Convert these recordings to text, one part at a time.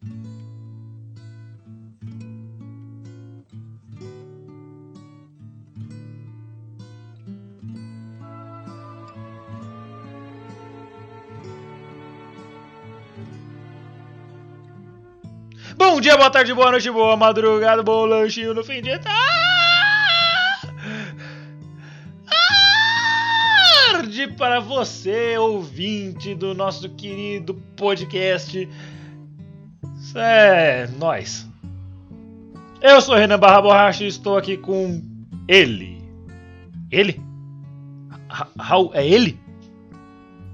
Bom dia, boa tarde, boa noite, boa madrugada, bom lanchinho no fim de tarde para você, ouvinte do nosso querido podcast. Isso é nós. Eu sou Renan Barra Borracha e estou aqui com ele. Ele? Ra- Raul, é ele?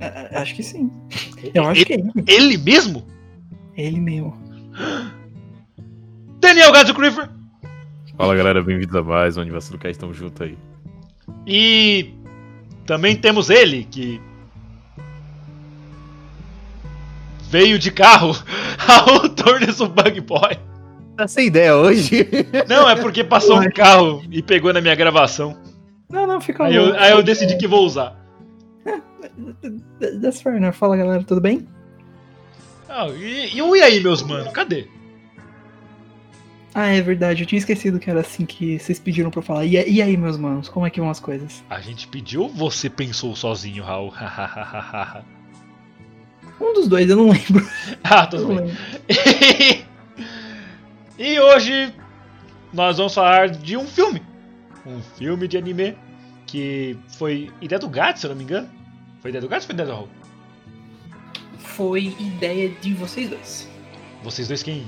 É, Acho que sim. Eu acho que é ele. Ele mesmo? É ele mesmo. Daniel Gadzo Creeper. Fala galera, bem-vindos a mais um Aniversário do Cast, tamo junto aí. E também temos ele que veio de carro ao Tornes o Bug Boy. Tá sem ideia hoje? Não, é porque passou um carro e pegou na minha gravação. Não, não, fica Aí eu, aí eu decidi que vou usar. That's fair, né? Fala galera, tudo bem? Ah, e, e o e aí, meus mano? Cadê? Ah, é verdade, eu tinha esquecido que era assim que vocês pediram pra eu falar. E, e aí, meus manos, como é que vão as coisas? A gente pediu ou você pensou sozinho, Raul? Um dos dois, eu não lembro. ah, tudo bem. e hoje nós vamos falar de um filme. Um filme de anime que foi ideia do Gato, se eu não me engano. Foi ideia do Gato ou foi ideia do Raul? Foi ideia de vocês dois. Vocês dois quem?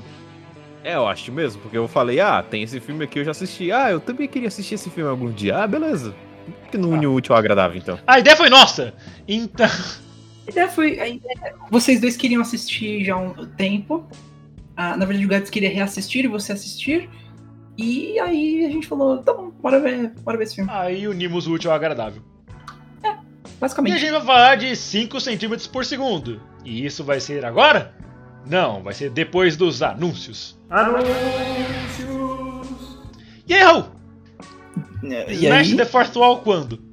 É, eu acho mesmo, porque eu falei, ah, tem esse filme aqui, eu já assisti. Ah, eu também queria assistir esse filme algum dia. Ah, beleza. Por que não une o útil ao agradável, então? A ideia foi nossa! Então. A ideia foi. a ideia- Vocês dois queriam assistir já há um tempo. Ah, na verdade, o Gats queria reassistir e você assistir. E aí a gente falou, tá bom, bora ver, bora ver esse filme. Aí unimos o útil ao agradável. E a Basicamente. gente vai falar de 5 centímetros por segundo. E isso vai ser agora? Não, vai ser depois dos anúncios. Anúncios! E aí, Raul? E Smash aí, the Fourth Wall quando?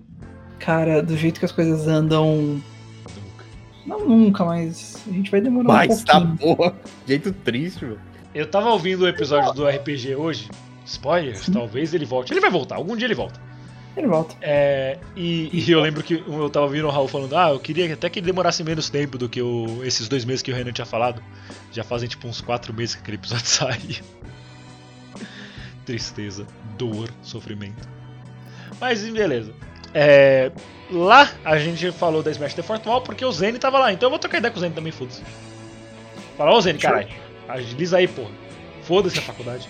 cara, do jeito que as coisas andam. Não nunca, mas a gente vai demorar um Mas tá pouquinho. porra. Jeito triste, velho. Eu tava ouvindo o episódio do RPG hoje. Spoilers, talvez ele volte. Ele vai voltar, algum dia ele volta. Ele volta. É, e, e eu lembro que eu tava ouvindo o Raul falando, ah, eu queria até que ele demorasse menos tempo do que o- esses dois meses que o Renan tinha falado. Já fazem tipo uns quatro meses que aquele episódio saiu. Tristeza, dor, sofrimento. Mas beleza. É, lá a gente falou da Smash The Wall porque o Zene tava lá, então eu vou trocar ideia com o Zene também, foda-se. Fala, ô Zene, caralho, agiliza aí, porra. Foda-se a faculdade.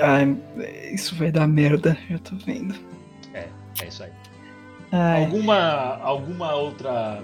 Ai, isso vai dar merda, eu tô vendo. É isso aí. Ai, Alguma, alguma outra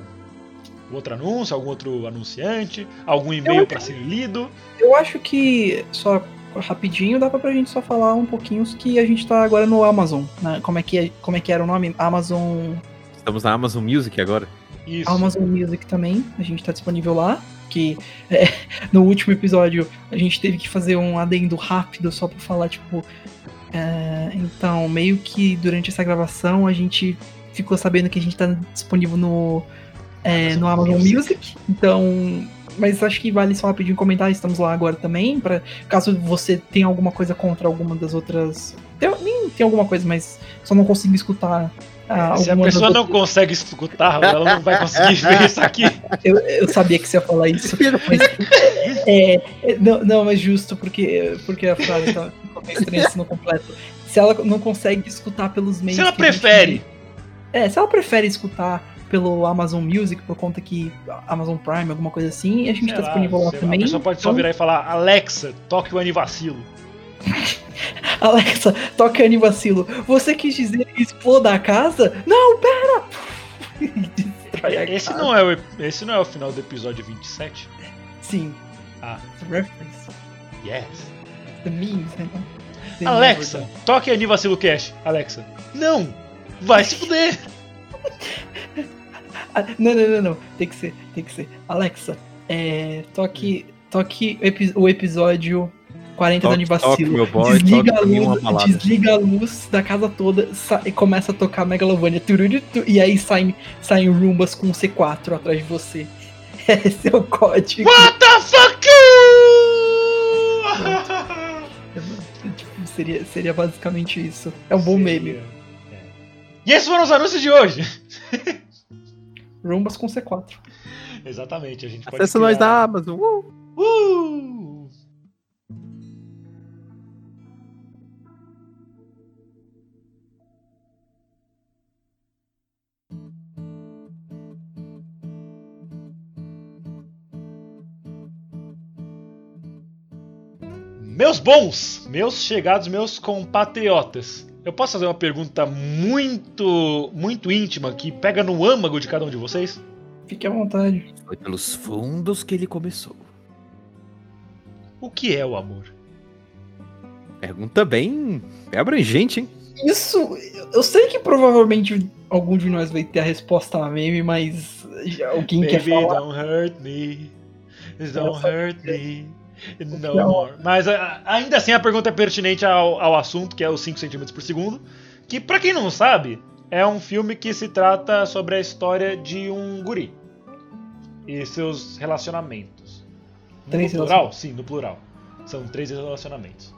outro anúncio, algum outro anunciante, algum e-mail pra ser lido? eu acho que só rapidinho dá pra pra gente só falar um pouquinho que a gente tá agora no Amazon. né? Como, é que, é- como é que era o nome? Amazon. Estamos na Amazon Music agora. Isso. Amazon Music também, a gente tá disponível lá. Que é, no último episódio a gente teve que fazer um adendo rápido só pra falar, tipo. é, então, meio que durante essa gravação a gente ficou sabendo que a gente tá disponível no, é, no Amazon Music. Então. Mas acho que vale só rapidinho comentar, estamos lá agora também, para caso você tenha alguma coisa contra alguma das outras. Tem, nem tem alguma coisa, mas só não consigo escutar. ah, Se a pessoa não outras- consegue escutar, ela não vai conseguir ver isso aqui. Eu, eu sabia que você ia falar isso. Mas, é, é, não, não, mas justo, porque, porque a frase tá ficou meio estranha assim no completo. Se ela não consegue escutar pelos meios. Se ela a gente- prefere, É, se ela prefere escutar pelo Amazon Music, por conta que Amazon Prime, alguma coisa assim, a gente tá lá, disponível lá também. A pessoa pode só Então, virar e falar, Alexa, toque o Anivacilo. Alexa, toca Anivacilo. Você quis dizer exploda a casa? Não, pera! A Esse casa. não, é o, esse não é o final do episódio 27? Sim. Ah, reference. yes. The memes, né? Alexa, toque aí Vacilo Cash. Alexa. Não! Vai se fuder! Ah, não, não, não, não. Tem que ser, tem que ser. Alexa, é, toque, toque epi- o episódio 40 Toque, da Anivacilo. toque, meu boy, desliga, a luz, desliga a luz da casa toda e começa a tocar Megalovania. E aí saem, saem rumbas com C4 atrás de você. Esse é o código. What the fuck you? Tipo, seria, seria basicamente isso. É um bom meme. E esses foram os anúncios de hoje. Rumbas com C4. Exatamente, a gente pode Acessa nós criar- da Amazon. Uh! Uh! Meus bons, meus chegados, meus compatriotas. Eu posso fazer uma pergunta muito, muito íntima que pega no âmago de cada um de vocês? Fique à vontade. Foi pelos fundos que ele começou. O que é o amor? Pergunta bem bem abrangente, hein? Isso, eu sei que provavelmente algum de nós vai ter a resposta na meme, mas alguém quer Baby, falar? don't hurt me. Don't hurt me. No Não. more. Mas a- ainda assim a pergunta é pertinente ao, ao assunto, que é os 5 cm por segundo. Que, pra quem não sabe, é um filme que se trata sobre a história de um guri e seus relacionamentos. Três no plural? Sim, no plural. São três relacionamentos.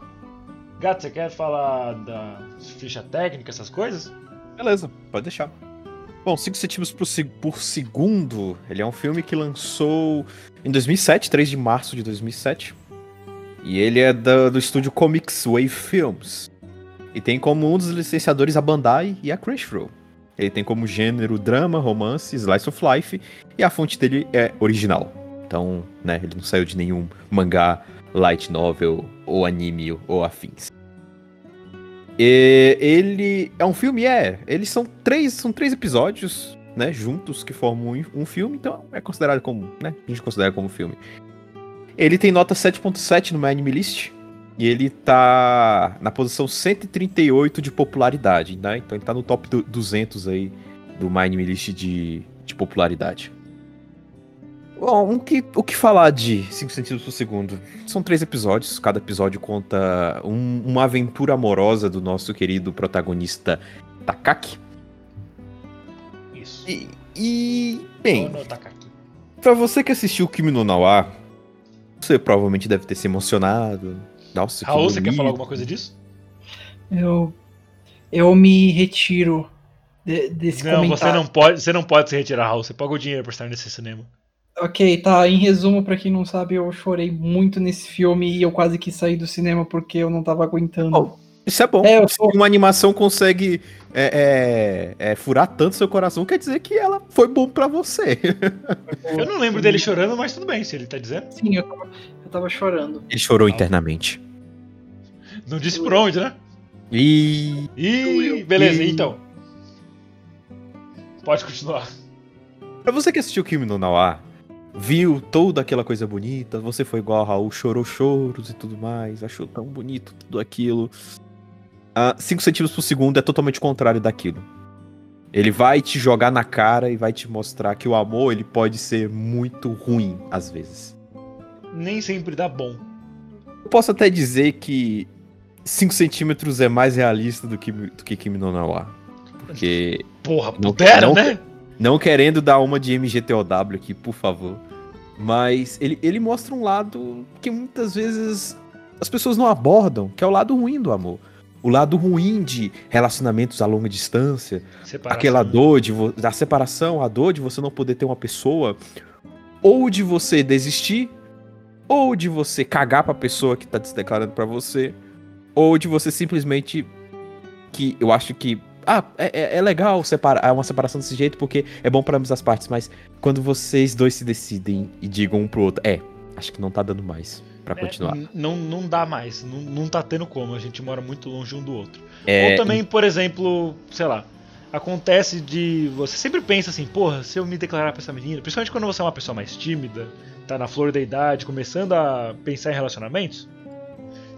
Gato, você quer falar da ficha técnica, essas coisas? Beleza, pode deixar. Bom, 5 centímetros por, seg- por segundo, ele é um filme que lançou em 2007, 3 de março de 2007. E ele é do estúdio Comics Wave Films. E tem como um dos licenciadores a Bandai e a Crunchyroll. Ele tem como gênero drama, romance, slice of life, e a fonte dele é original. Então, né, ele não saiu de nenhum mangá, light novel, ou anime, ou afins. E ele é um filme, é. Eles são três, são três episódios, né, juntos que formam um, filme, então é considerado como, né, a gente considera como filme. Ele tem nota 7.7 no My Anime List e ele tá na posição 138 de popularidade, né? Então ele tá no top du- 200 aí do Anime List de, de popularidade. Bom, o que, o que falar de 5 centímetros por segundo? São três episódios, cada episódio conta um- uma aventura amorosa do nosso querido protagonista Takaki. Isso. E, e, bem, pra você que assistiu o Kimi no Nawa, você provavelmente deve ter se emocionado. Nossa, que Raul, você quer falar alguma coisa disso? Eu, eu me retiro de- desse Não, comentário. você não pode, você não pode se retirar, Raul. Você paga o dinheiro pra estar nesse cinema. Ok, tá. Em resumo, pra quem não sabe, eu chorei muito nesse filme e eu quase quis sair do cinema porque eu não tava aguentando. Oh, Isso é bom. É, eu Se tô- uma animação consegue é, é, é, furar tanto seu coração, quer dizer que ela foi bom pra você. Eu não lembro dele chorando, mas tudo bem, se ele tá dizendo. Sim, eu tava, eu tava chorando. Ele chorou internamente. Não disse por onde, né? E Ih, beleza, Ih. então. Pode continuar. Pra você que assistiu o Kimi no Nawa, viu toda aquela coisa bonita, você foi igual a Raul, chorou choros e tudo mais, achou tão bonito tudo aquilo. 5 centímetros por segundo é totalmente o contrário daquilo. Ele vai te jogar na cara e vai te mostrar que o amor ele pode ser muito ruim às vezes. Nem sempre dá bom. Eu posso até dizer que 5 centímetros é mais realista do que, do que Kimi no Nawa. Porque Porra, Não- pudera, não- né? Não querendo dar uma de MGTOW aqui, por favor. Mas ele, ele mostra um lado que muitas vezes as pessoas não abordam, que é o lado ruim do amor. O lado ruim de relacionamentos a longa distância, Separação. aquela dor de da separação, a dor de você não poder ter uma pessoa, ou de você desistir, ou de você cagar pra pessoa que tá se declarando pra você, ou de você simplesmente que eu acho que ah, é, é- é legal separar uma separação desse jeito porque é bom pra ambas as partes, mas quando vocês dois se decidem e digam um pro outro, é, acho que não tá dando mais pra É, continuar. não, não dá mais. Não, não tá tendo como. A gente mora muito longe um do outro. É, Ou também, por exemplo, sei lá. Acontece de. Você sempre pensa assim, porra, se eu me declarar pra essa menina, principalmente quando você é uma pessoa mais tímida, tá na flor da idade, começando a pensar em relacionamentos,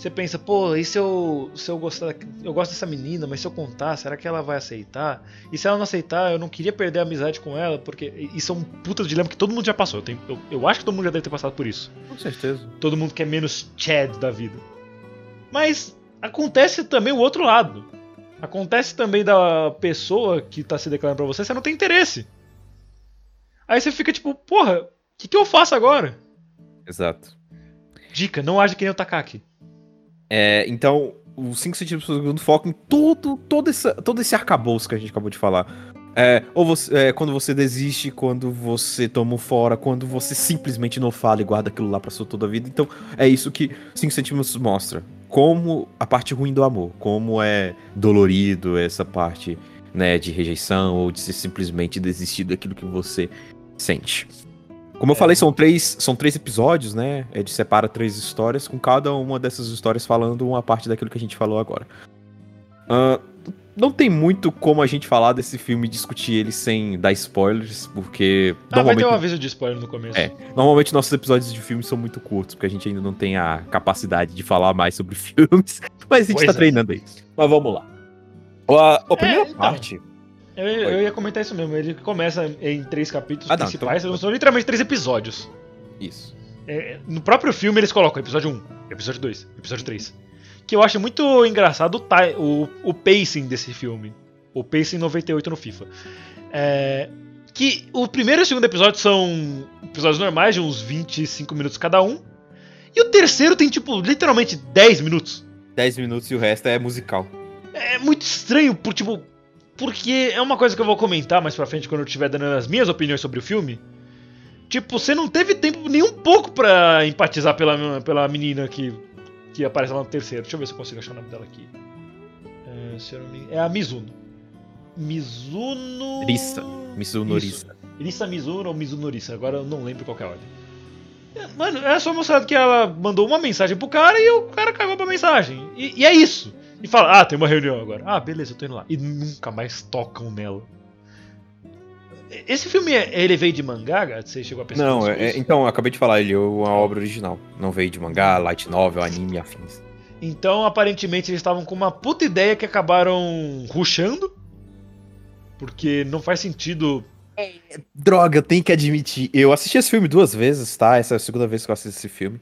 você pensa, pô, e se eu, se eu gostar, eu gosto dessa menina, mas se eu contar, será que ela vai aceitar? E se ela não aceitar, eu não queria perder a amizade com ela, porque isso é um puta dilema que todo mundo já passou. Eu, tenho- eu- eu acho que todo mundo já deve ter passado por isso. Com certeza. Todo mundo quer menos Chad da vida. Mas acontece também o outro lado. Acontece também da pessoa que tá se declarando pra você, você não tem interesse. Aí você fica tipo, porra, o que, que eu faço agora? Exato. Dica, não age que nem o Takaki. É, então, os 5 centímetros por segundo foca em todo, todo, essa, todo esse arcabouço que a gente acabou de falar. É, ou você, é, quando você desiste, quando você toma um fora, quando você simplesmente não fala e guarda aquilo lá pra sua toda a vida. Então, é isso que 5 centímetros mostra. Como a parte ruim do amor, como é dolorido essa parte, né, de rejeição ou de ser simplesmente desistir daquilo que você sente. Como eu falei, são três, são três episódios, né? Ele separa três histórias, com cada uma dessas histórias falando uma parte daquilo que a gente falou agora. Ahn, não tem muito como a gente falar desse filme e discutir ele sem dar spoilers, porque Ah, vai ter normalmente, um aviso de spoiler no começo. É. normalmente nossos episódios de filmes são muito curtos, porque a gente ainda não tem a capacidade de falar mais sobre filmes, mas a gente Pois tá é. treinando isso. Mas vamos lá. A, a primeira então. parte. Eu, eu ia comentar isso mesmo. Ele começa em três capítulos Ah, não, principais, então- são literalmente três episódios. Isso. É, no próprio filme eles colocam episódio 1, episódio 2, episódio 3. Que eu acho muito engraçado o, o, o pacing desse filme. O pacing 98 no FIFA. É, que o primeiro e o segundo episódio são episódios normais, de uns 25 minutos cada um. E o terceiro tem, tipo, literalmente 10 minutos. 10 minutos e o resto é musical. É muito estranho, por, tipo, porque é uma coisa que eu vou comentar mais pra frente quando eu estiver dando as minhas opiniões sobre o filme. Tipo, você não teve tempo nem um pouco pra empatizar pela, pela menina que, que aparece lá no terceiro. Deixa eu ver se eu consigo achar o nome dela aqui. É, é a Mizuno. Mizuno. Rissa. Mizuno. Rissa. Rissa Mizuno ou Mizuno Rissa, agora eu não lembro qual é a ordem. É, Mano, é só mostrado que ela mandou uma mensagem pro cara e o cara cagou pra mensagem. E, e é isso. E fala, ah, tem uma reunião agora. Ah, beleza, eu tô indo lá. E nunca mais tocam nela. Esse filme, é- ele veio de mangá, Gato? Você chegou a pensar Não, é- é- isso? então, eu acabei de falar, ele é uma obra original. Não veio de mangá, light novel, anime afins. Então, aparentemente, eles estavam com uma puta ideia que acabaram rushando. Porque não faz sentido. Droga, eu tenho que admitir. Eu assisti esse filme duas vezes, tá? Essa é a segunda vez que eu assisto esse filme.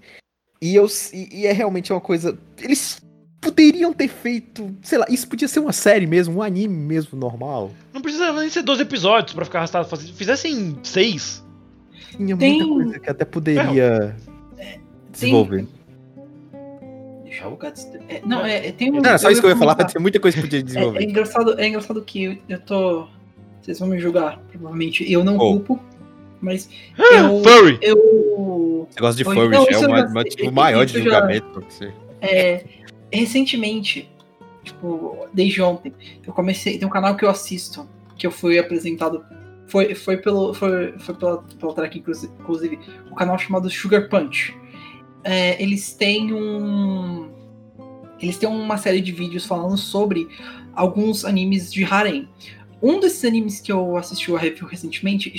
E, eu, e, e é realmente uma coisa. Eles poderiam ter feito. Sei lá, isso podia ser uma série mesmo, um anime mesmo normal. Não precisava nem ser 12 episódios pra ficar arrastado. Fizessem seis. Tinha Tem- muita coisa que até poderia desenvolver. Deixa eu colocar. É, não, é, é, tem um. Não, era só isso que eu ia falar, tem muita coisa que podia É, é desenvolver. engraçado, é engraçado que eu tô. Vocês vão me julgar, provavelmente. Eu não Oh. culpo, mas eu. Furry! Eu. Negócio de Oi, furry não, é eu sei, tipo, o maior de isso já- julgamento pra você. É, recentemente, tipo, desde ontem, eu comecei. Tem um canal que eu assisto, que eu fui apresentado. Foi, foi pelo. Foi, foi pela, pela track, inclusi- inclusive, o canal chamado Sugar Punch. É, eles têm um. Eles têm uma série de vídeos falando sobre alguns animes de harem. Um desses animes que eu assisti a review recentemente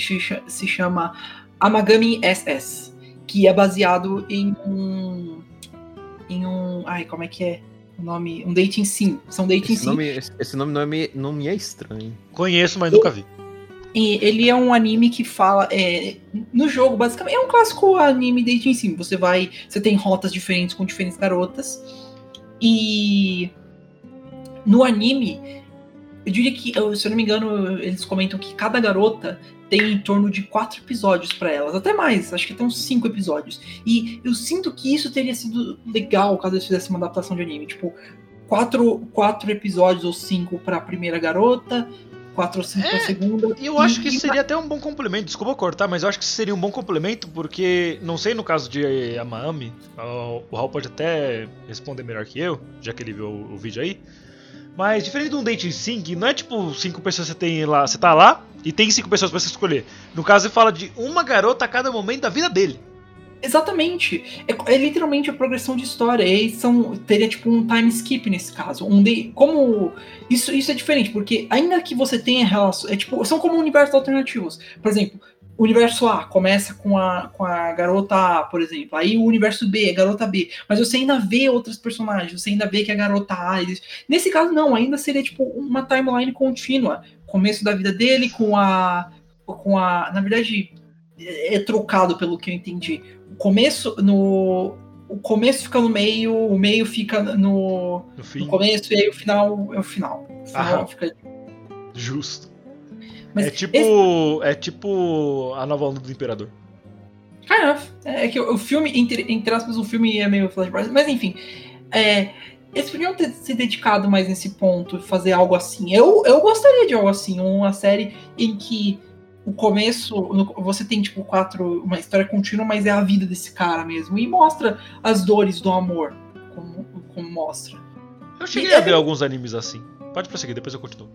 se chama Amagami SS, que é baseado em um. em um. Ai, como é que é o nome? Um dating sim. São dating Esse sim. nome, esse, esse nome não, me, não me é estranho. Conheço, mas nunca vi. E ele é um anime que fala. é, no jogo, basicamente, é um clássico anime dating sim. Você vai. Você tem rotas diferentes com diferentes garotas. E. No anime, eu diria que, se eu não me engano, eles comentam que cada garota tem em torno de quatro episódios pra elas, até mais, acho que tem uns cinco episódios. E eu sinto que isso teria sido legal caso eles fizessem uma adaptação de anime, tipo quatro, quatro episódios ou cinco pra primeira garota, quatro ou cinco pra É, segunda. E eu acho que e- seria até um bom complemento. Desculpa cortar, mas eu acho que seria um bom complemento porque, não sei no caso de Amami, o o Raul pode até responder melhor que eu, já que ele viu o, o vídeo aí. Mas diferente de um dating sim, não é tipo cinco pessoas que você tem lá, você tá lá e tem cinco pessoas pra você escolher. No caso, ele fala de uma garota a cada momento da vida dele. Exatamente. É, é literalmente a progressão de história. E são, teria tipo um time skip nesse caso. Um de, como isso, isso é diferente, porque ainda que você tenha relação, é tipo, são como universos alternativos. Por exemplo, o universo A começa com a, com a garota A, por exemplo. Aí o universo B, a garota B. Mas você ainda vê outros personagens, você ainda vê que a garota A. Nesse caso, não, ainda seria tipo uma timeline contínua. Começo da vida dele com a. com a. Na verdade, é trocado pelo que eu entendi. O começo no. O começo fica no meio, o meio fica no, No no começo, e aí o final é o final. O final Aham. fica. justo. Mas é tipo. É tipo a nova onda do Imperador. Kind of. É que o filme, entre, entre aspas, o filme é meio flashback, mas enfim. É, eles podiam ter se dedicado mais nesse ponto, fazer algo assim. Eu, eu gostaria de algo assim, uma série em que o começo, no- você tem tipo quatro, uma história contínua, mas é a vida desse cara mesmo. E mostra as dores do amor, como, como mostra. Eu cheguei E- a ver alguns animes assim. Pode prosseguir, depois eu continuo.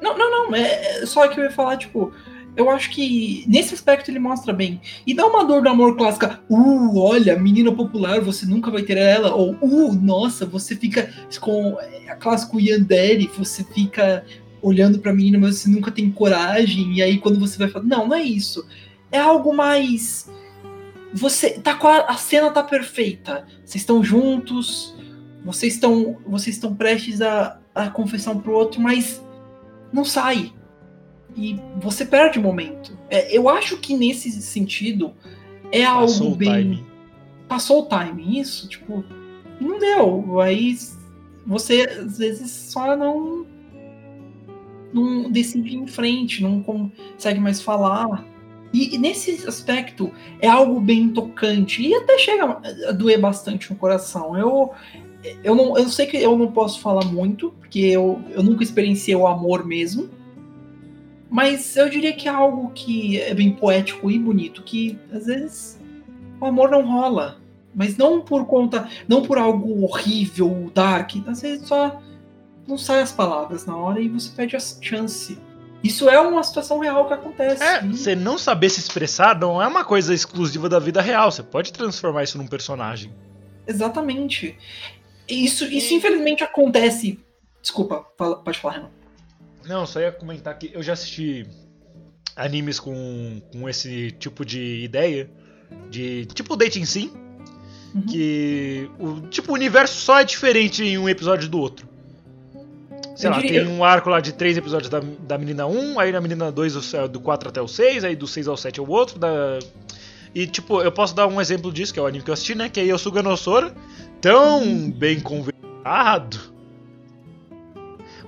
Não, não, não. É, é só que eu ia falar, tipo, eu acho que nesse aspecto ele mostra bem. E dá uma dor do amor clássica. Uh, olha, menina popular, você nunca vai ter ela. Ou, uh, nossa, você fica com é, a clássico Yandere, você fica olhando pra menina, mas você nunca tem coragem. E aí quando você vai falar, não, não é isso. É algo mais. Você tá a, a cena tá perfeita. Vocês estão juntos. Vocês estão, vocês estão prestes a, a confessar um pro outro, mas não sai. E você perde o momento. É, eu acho que nesse sentido é Passou algo o bem. timing. Passou o timing, isso, tipo, não deu. Aí você às vezes só não. Não decide em frente, não consegue mais falar. E nesse aspecto é algo bem tocante e até chega a doer bastante no coração. Eu, eu, não, eu sei que eu não posso falar muito, porque eu, eu nunca experienciei o amor mesmo. Mas eu diria que é algo que é bem poético e bonito, que às vezes o amor não rola. Mas não por conta, não por algo horrível, dark. Às vezes só não sai as palavras na hora e você perde a chance. Isso é uma situação real que acontece. É, você não saber se expressar não é uma coisa exclusiva da vida real. Você pode transformar isso num personagem. Exatamente. Isso, isso infelizmente acontece. Desculpa, fala- pode falar, Renan. Não, só ia comentar que eu já assisti animes com, com esse tipo de ideia. De tipo dating sim. Uhum. Que o tipo o universo só é diferente em um episódio do outro. Sei Eu lá, diria- tem um arco lá de três episódios da, da menina 1, aí na menina 2 o- do 4 até o 6, aí do 6 ao 7 é o outro. Da... E tipo, eu posso dar um exemplo disso, que é o anime que eu assisti, né? Que é Yosuga no Sora. Tão bem conversado.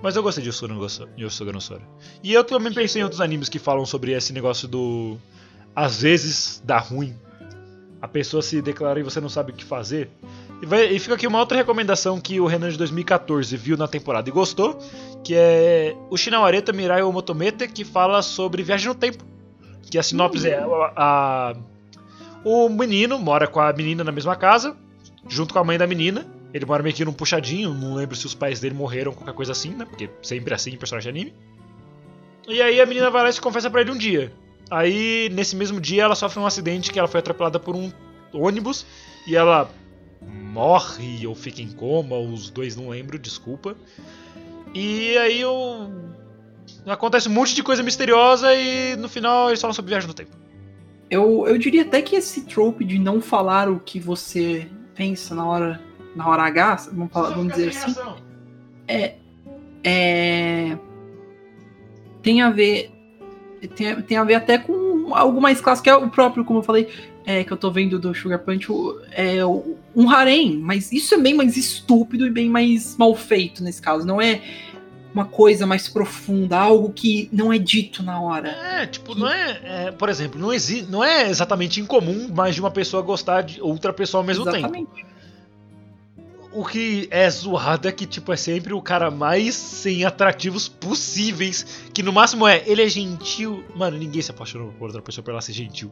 Mas eu gostei de Yosuga no Sora- Yosuga no Sora. E eu também pensei em outros animes que falam sobre esse negócio do. Às vezes dá ruim. A pessoa se declara e você não sabe o que fazer. E, vai- e fica aqui uma outra recomendação que o Renan de 2014 viu na temporada e gostou, que é o Shinawareta Mirai Omotomete, que fala sobre viagem no tempo. Que a sinopse é a, a- o menino mora com a menina na mesma casa, junto com a mãe da menina. Ele mora meio que num puxadinho, não lembro se os pais dele morreram, qualquer coisa assim, né? Porque sempre assim em personagem de anime. E aí a menina vai lá e se confessa pra ele um dia. Aí, nesse mesmo dia, ela sofre um acidente que ela foi atropelada por um ônibus e ela morre ou fica em coma, os dois não lembro, desculpa. E aí acontece um monte de coisa misteriosa e no final eles falam sobre viagem no tempo. Eu, eu diria até que esse trope de não falar o que você pensa na hora, na hora H, vamos, falar, vamos dizer assim, é, tem a ver tem, tem a ver até com algo mais clássico, que é o próprio, como eu falei, é, que eu tô vendo do Sugar Punch, é um harém, mas isso é bem mais estúpido e bem mais mal feito nesse caso, não é uma coisa mais profunda, algo que não é dito na hora. É, tipo, não é, é, por exemplo, não, exi não é exatamente incomum mais de uma pessoa gostar de outra pessoa ao mesmo tempo. Exatamente. O que é zoado é que, tipo, é sempre o cara mais sem atrativos possíveis. Que no máximo é, ele é gentil. Mano, ninguém se apaixonou por outra pessoa por ela ser gentil.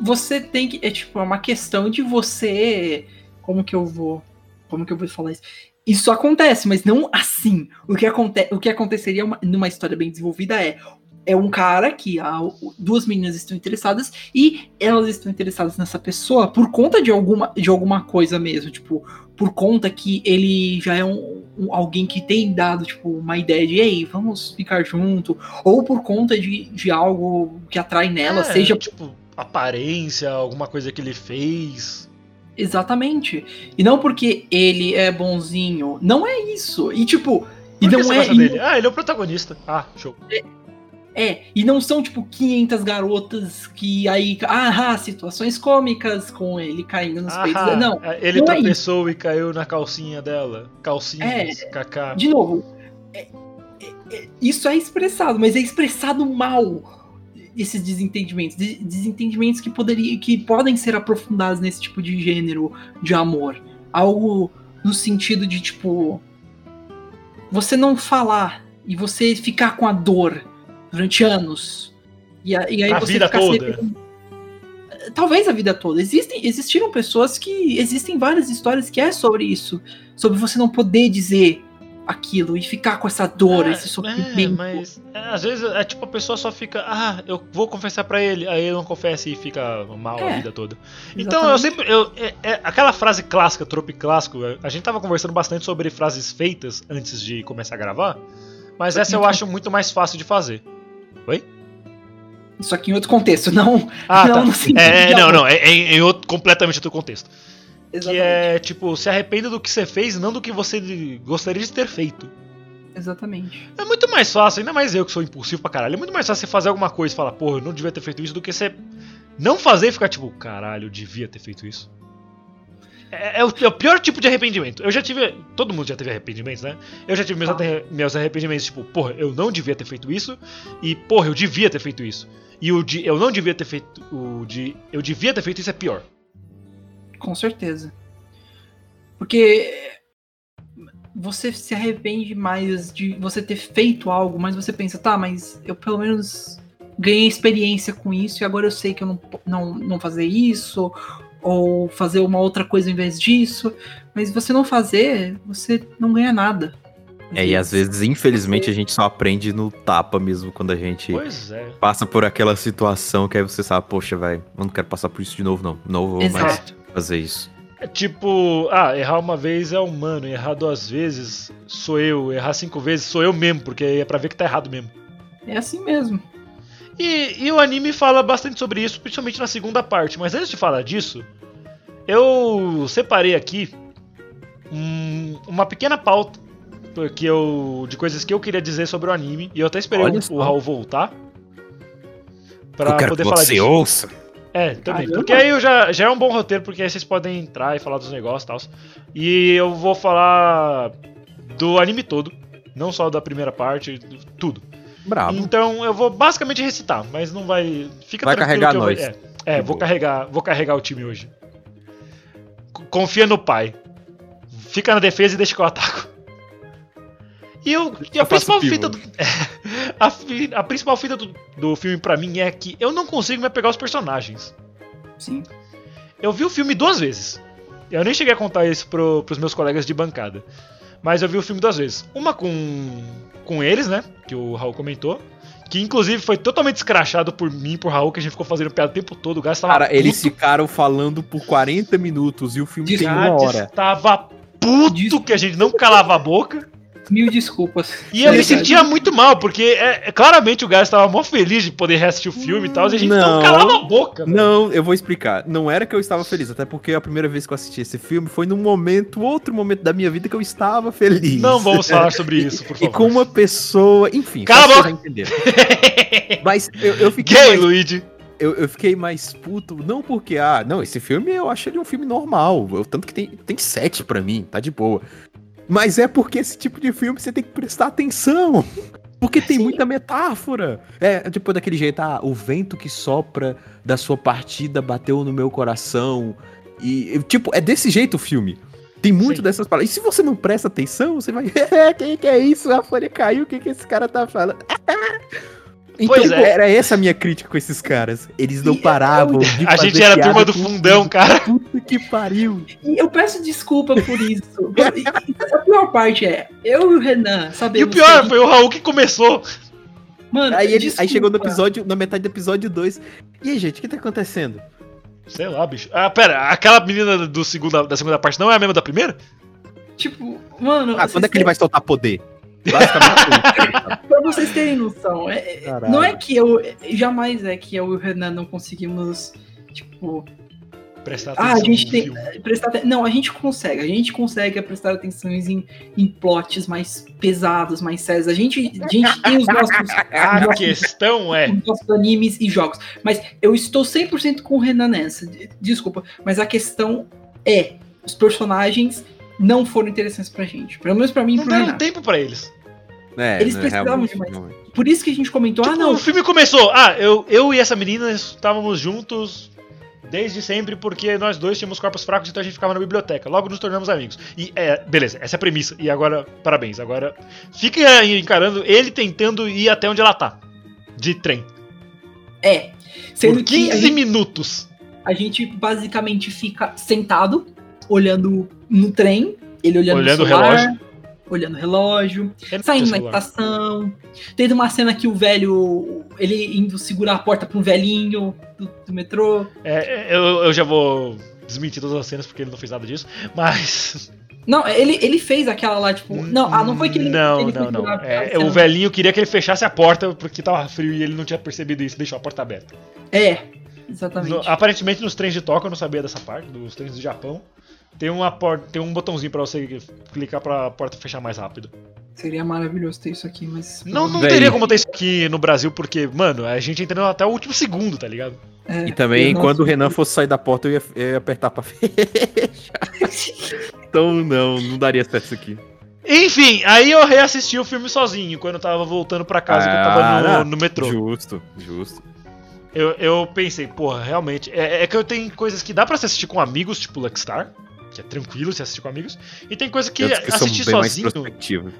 Você tem que. É tipo, é uma questão de você. Como que eu vou. Como que eu vou falar isso? Isso acontece, mas não assim. O que, aconte, o que aconteceria uma- numa história bem desenvolvida é é um cara que a- duas meninas estão interessadas e elas estão interessadas nessa pessoa por conta de alguma, de alguma coisa mesmo, tipo, por conta que ele já é um, um- alguém que tem dado, tipo, uma ideia de, ei, vamos ficar junto, ou por conta de, de algo que atrai nela, É, seja tipo aparência, alguma coisa que ele fez. Exatamente. E não porque ele é bonzinho, não é isso. E tipo, e Por não é e-? Ah, ele é o protagonista. Ah, show. É, e não são tipo 500 garotas que aí, ah, situações cômicas com ele caindo nos peitos. Ah, Não, ele não é tropeçou e caiu na calcinha dela. Calcinhas, kaká. de novo, é- é- é- isso é expressado, mas é expressado mal. Esses desentendimentos, de- desentendimentos que poderia, que podem ser aprofundados nesse tipo de gênero de amor. Algo no sentido de tipo você não falar e você ficar com a dor durante anos. E, a- e aí A você vida ficar toda. arrependendo. Talvez a vida toda. Existem, existiram pessoas que. Existem várias histórias que é sobre isso. Sobre você não poder dizer aquilo e ficar com essa dor, É, esse É, sofrimento. mas é, às vezes é tipo a pessoa só fica, ah, eu vou confessar pra ele, aí ele não confessa e fica mal a É, vida toda. Então eu Exatamente. sempre, eu, é, é, aquela frase clássica, trope clássico, é, a gente tava conversando bastante sobre frases feitas antes de começar a gravar, mas essa eu acho muito mais fácil de fazer. Só que em outro contexto, não. Ah, Não, tá. no sentido É, não, não, é, é em outro, completamente outro contexto. Que Exatamente. é tipo, se arrependa do que você fez, não do que você gostaria de ter feito. Exatamente. É muito mais fácil, ainda mais eu que sou impulsivo pra caralho. É muito mais fácil você fazer alguma coisa e falar, porra, eu não devia ter feito isso, do que você não fazer e ficar tipo, caralho, eu devia ter feito isso. É, é o, é o pior tipo de arrependimento. Eu já tive. Todo mundo já teve arrependimentos, né? Eu já tive meus, Ah. meus arrependimentos, tipo, porra, eu não devia ter feito isso. E, porra, eu devia ter feito isso. E o de eu não devia ter feito. O de eu devia ter feito isso é pior. Com certeza. Porque você se arrepende mais de você ter feito algo, mas você pensa, tá, mas eu pelo menos ganhei experiência com isso e agora eu sei que eu não, não, não fazer isso, ou fazer uma outra coisa em vez disso. Mas você não fazer, você não ganha nada. É, e às vezes, infelizmente, a gente só aprende no tapa mesmo quando a gente é. passa por aquela situação que aí você sabe, poxa, velho, eu não quero passar por isso de novo, não. Não vou mais Exato. Fazer isso. É tipo, ah, errar uma vez é humano, errar duas vezes sou eu, errar cinco vezes sou eu mesmo, porque é pra ver que tá errado mesmo. É assim mesmo. E, e o anime fala bastante sobre isso, principalmente na segunda parte. Mas antes de falar disso, eu separei aqui um- uma pequena pauta porque eu, de coisas que eu queria dizer sobre o anime. E eu até esperei o, o Raul voltar pra eu quero poder que falar você disso. ouça. É, também. Caramba. Porque aí eu já, já é um bom roteiro, porque aí vocês podem entrar e falar dos negócios e tal. E eu vou falar do anime todo, não só da primeira parte, do- tudo. Brabo. Então eu vou basicamente recitar, mas não vai. Fica Vai carregar eu vou- nós. É, é, vou carregar, vou carregar o time hoje. Confia no pai. Fica na defesa e deixa que eu ataco. E, eu, e a Eu principal fita do, a, fi- a principal fita do, do filme pra mim é que eu não consigo me apegar aos personagens. Sim. Eu vi o filme duas vezes. Eu nem cheguei a contar isso pro, pros meus colegas de bancada. Mas eu vi o filme duas vezes. Uma com, com eles, né? Que o Raul comentou. Que inclusive foi totalmente escrachado por mim e por Raul, que a gente ficou fazendo piada o tempo todo. O Gás tava Cara, eles puto. ficaram falando por 40 minutos e o filme tem uma Gades hora. tava puto que a gente não calava a boca. Mil desculpas. E eu me sentia muito mal, porque é, é- claramente o Gás tava mó feliz de poder reassistir o filme e tal, e a gente não, calava a boca. velho. Não, eu vou explicar. Não era que eu estava feliz, até porque a primeira vez que eu assisti esse filme foi num momento, outro momento da minha vida que eu estava feliz. Não vamos falar sobre isso, por E favor. com uma pessoa, enfim, Cala a. Mas eu, eu fiquei Gay, mais, Luigi. eu, eu fiquei mais puto, não porque, ah, não, esse filme eu acho ele um filme normal. Eu, tanto que tem, tem sete pra mim, tá de boa. Mas é porque esse tipo de filme você tem que prestar atenção. Porque tem muita metáfora. É, tipo, daquele jeito, ah, o vento que sopra da sua partida bateu no meu coração. E, tipo, é desse jeito o filme. Tem muito Sim. dessas palavras. E se você não presta atenção, você vai. É, quem que é isso? A folha caiu, o que, que esse cara tá falando? Então, Pois é. era essa a minha crítica com esses caras. Eles não E paravam de A fazer gente era a turma do fundão, cara. Puta que pariu. E eu peço desculpa por isso. E a pior parte é, eu e o Renan E sabemos. o pior que- foi o Raul que começou. Mano, Aí, ele, aí chegou no episódio, na metade do episódio 2. E aí, gente, o que tá acontecendo? Sei lá, bicho. Ah, pera, aquela menina do segunda, da segunda parte não é a mesma da primeira? Tipo, mano. Ah, quando é que ele vai soltar poder? Basicamente isso. Pra vocês terem noção, é- é- não é que eu. Jamais é que eu e o Renan não conseguimos, tipo, Prestar Ah, a atenção gente tem- prestar Não, a gente consegue. A gente consegue prestar atenção em, em plots mais pesados, mais sérios. A gente, a gente tem os nossos, A nossos, questão é. os nossos animes e jogos. Mas eu estou 100% com o Renan nessa. de- Desculpa. Mas a questão é: os personagens não foram interessantes pra gente. Pelo menos pra mim e Não pro deram tempo pra eles. É, Eles né, precisavam de mais. Por isso que a gente comentou: ah, Tipo, não. O filme começou. Ah, eu, eu e essa menina estávamos juntos desde sempre porque nós dois tínhamos corpos fracos, então a gente ficava na biblioteca. Logo nos tornamos amigos. E é, beleza, essa é a premissa. E agora, parabéns. Agora, fique aí encarando ele tentando ir até onde ela tá. De trem. É. Sendo Por que a 15 gente, minutos. a gente basicamente fica sentado, olhando no trem, ele olhando, Olhando no o celular, relógio. olhando o relógio, no saindo na estação. Teve uma cena que o velho, ele indo segurar a porta pra um velhinho do, do metrô. É, eu, eu já vou desmentir todas as cenas porque ele não fez nada disso. Mas. Não, ele, ele fez aquela lá, tipo. Não, ah, não foi que ele. Não, ele não, não. É, o velhinho queria que ele fechasse a porta porque tava frio e ele não tinha percebido isso, deixou a porta aberta. É, exatamente. No- aparentemente nos trens de Tóquio, eu não sabia dessa parte, dos trens do Japão. Tem, uma porta, tem um botãozinho pra você clicar pra porta fechar mais rápido. Seria maravilhoso ter isso aqui, mas. Não, não teria como ter isso aqui no Brasil, porque, mano, a gente entendeu até o último segundo, tá ligado? É, E também, quando o Renan fosse sair da porta, eu ia, eu ia apertar pra fechar. Então, não, não daria certo isso aqui. Enfim, aí eu reassisti o filme sozinho, quando eu tava voltando pra casa, que eu tava Ah, no, no metrô. Justo, justo. Eu, eu pensei, porra, realmente. É, é que eu tenho coisas que dá pra se assistir com amigos, tipo Luckstar, que é tranquilo se assistir com amigos. E tem coisas que, que são assistir sozinho.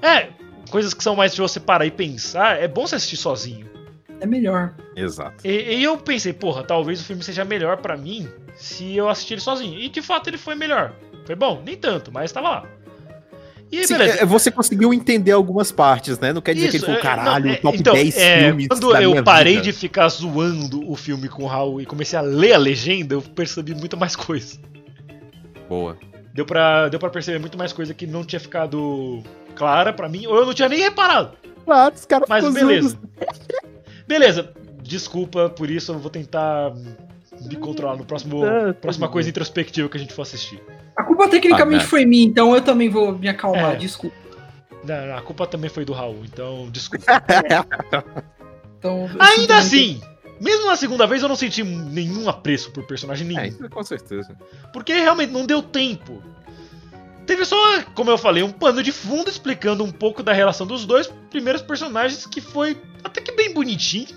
É, coisas que são mais de você parar e pensar, é bom você assistir sozinho. É melhor. Exato. E, e eu pensei, porra, talvez o filme seja melhor pra mim se eu assistir ele sozinho. E de fato ele foi melhor. Foi bom, nem tanto, mas tava lá. E Sim, beleza. é, você conseguiu entender algumas partes, né? Não quer dizer que ele Isso, foi, é, caralho, não, é, top então, 10 é, filmes Quando da eu minha parei vida. de ficar zoando o filme com o Raul e comecei a ler a legenda, eu percebi muito mais coisa. Boa. Deu pra, deu pra perceber muito mais coisa que não tinha ficado clara pra mim, ou eu não tinha nem reparado. Claro, os caras Mas beleza. Beleza, desculpa por isso, eu vou tentar me controlar no próximo Tá, próxima coisa introspectiva que a gente for assistir. A culpa tecnicamente Ah, foi minha, então eu também vou me acalmar, É. desculpa. Não, não, a culpa também foi do Raul, então desculpa. Então, Ainda assim, mesmo na segunda vez eu não senti nenhum apreço por personagem nenhum. É, isso com certeza. Porque realmente não deu tempo. Teve só, como eu falei, um pano de fundo explicando um pouco da relação dos dois primeiros personagens que foi até que bem bonitinho.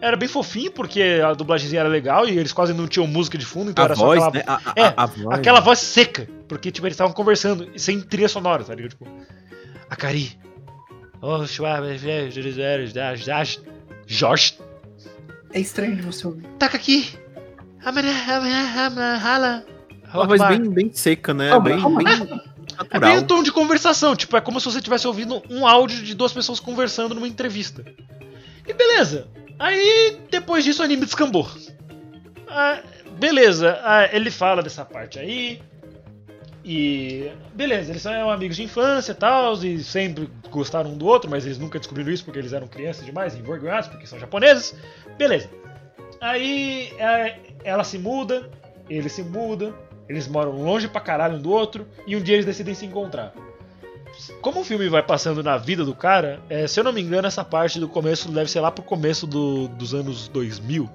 Era bem fofinho, porque a dublagemzinha era legal e eles quase não tinham música de fundo, então A era só voz, aquela, né? A, a, É, a voz. aquela voz seca. Porque, tipo, eles estavam conversando sem trilha sonora, tá ligado? Tipo, Akari. Oh, Schwab, Jorge. É estranho de você ouvir. Taca aqui. Amana, hala. Uma voz bem, bem seca, né? Calma, bem, calma. bem É bem natural. um tom de conversação, tipo, é como se você estivesse ouvindo um áudio de duas pessoas conversando numa entrevista. E beleza. Aí, depois disso, o anime descambou. Ah, beleza, ah, ele fala dessa parte aí. E. Beleza, eles são amigos de infância e tal, e sempre gostaram um do outro, mas eles nunca descobriram isso porque eles eram crianças demais, envergonhados, porque são japoneses. Beleza. Aí é, ela se muda, ele se muda, eles moram longe pra caralho um do outro, e um dia eles decidem se encontrar. Como o filme vai passando na vida do cara, é, se eu não me engano, essa parte do começo deve ser lá pro começo do- dos anos 2000.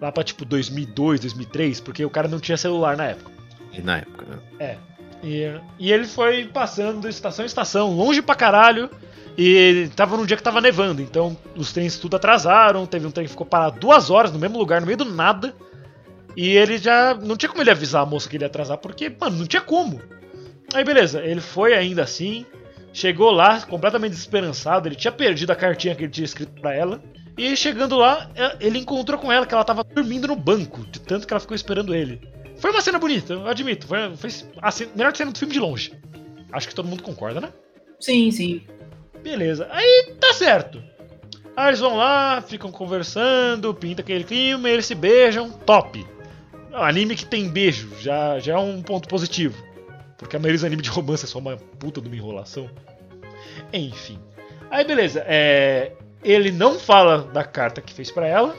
Lá pra tipo 2002, 2003, porque o cara não tinha celular na época. Na época, né? É. E, e ele foi passando de estação em estação, longe pra caralho. E tava num dia que tava nevando, então os trens tudo atrasaram. Teve um trem que ficou parado duas horas no mesmo lugar, no meio do nada. E ele já. Não tinha como ele avisar a moça que ele ia atrasar, porque, mano, não tinha como. Aí beleza, ele foi ainda assim. Chegou lá completamente desesperançado. Ele tinha perdido a cartinha que ele tinha escrito pra ela. E chegando lá, é, ele encontrou com ela que ela tava dormindo no banco, de tanto que ela ficou esperando ele. Foi uma cena bonita, eu admito. Foi, foi a cena- melhor cena do filme de longe. Acho que todo mundo concorda, né? Sim, sim. Beleza. Aí tá certo. Aí eles vão lá, ficam conversando, pinta aquele clima, eles se beijam, top. Um anime que tem beijo, já, já é um ponto positivo. Porque a maioria dos animes de romance é só uma puta de uma enrolação. Enfim. Aí beleza, é, ele não fala da carta que fez pra ela.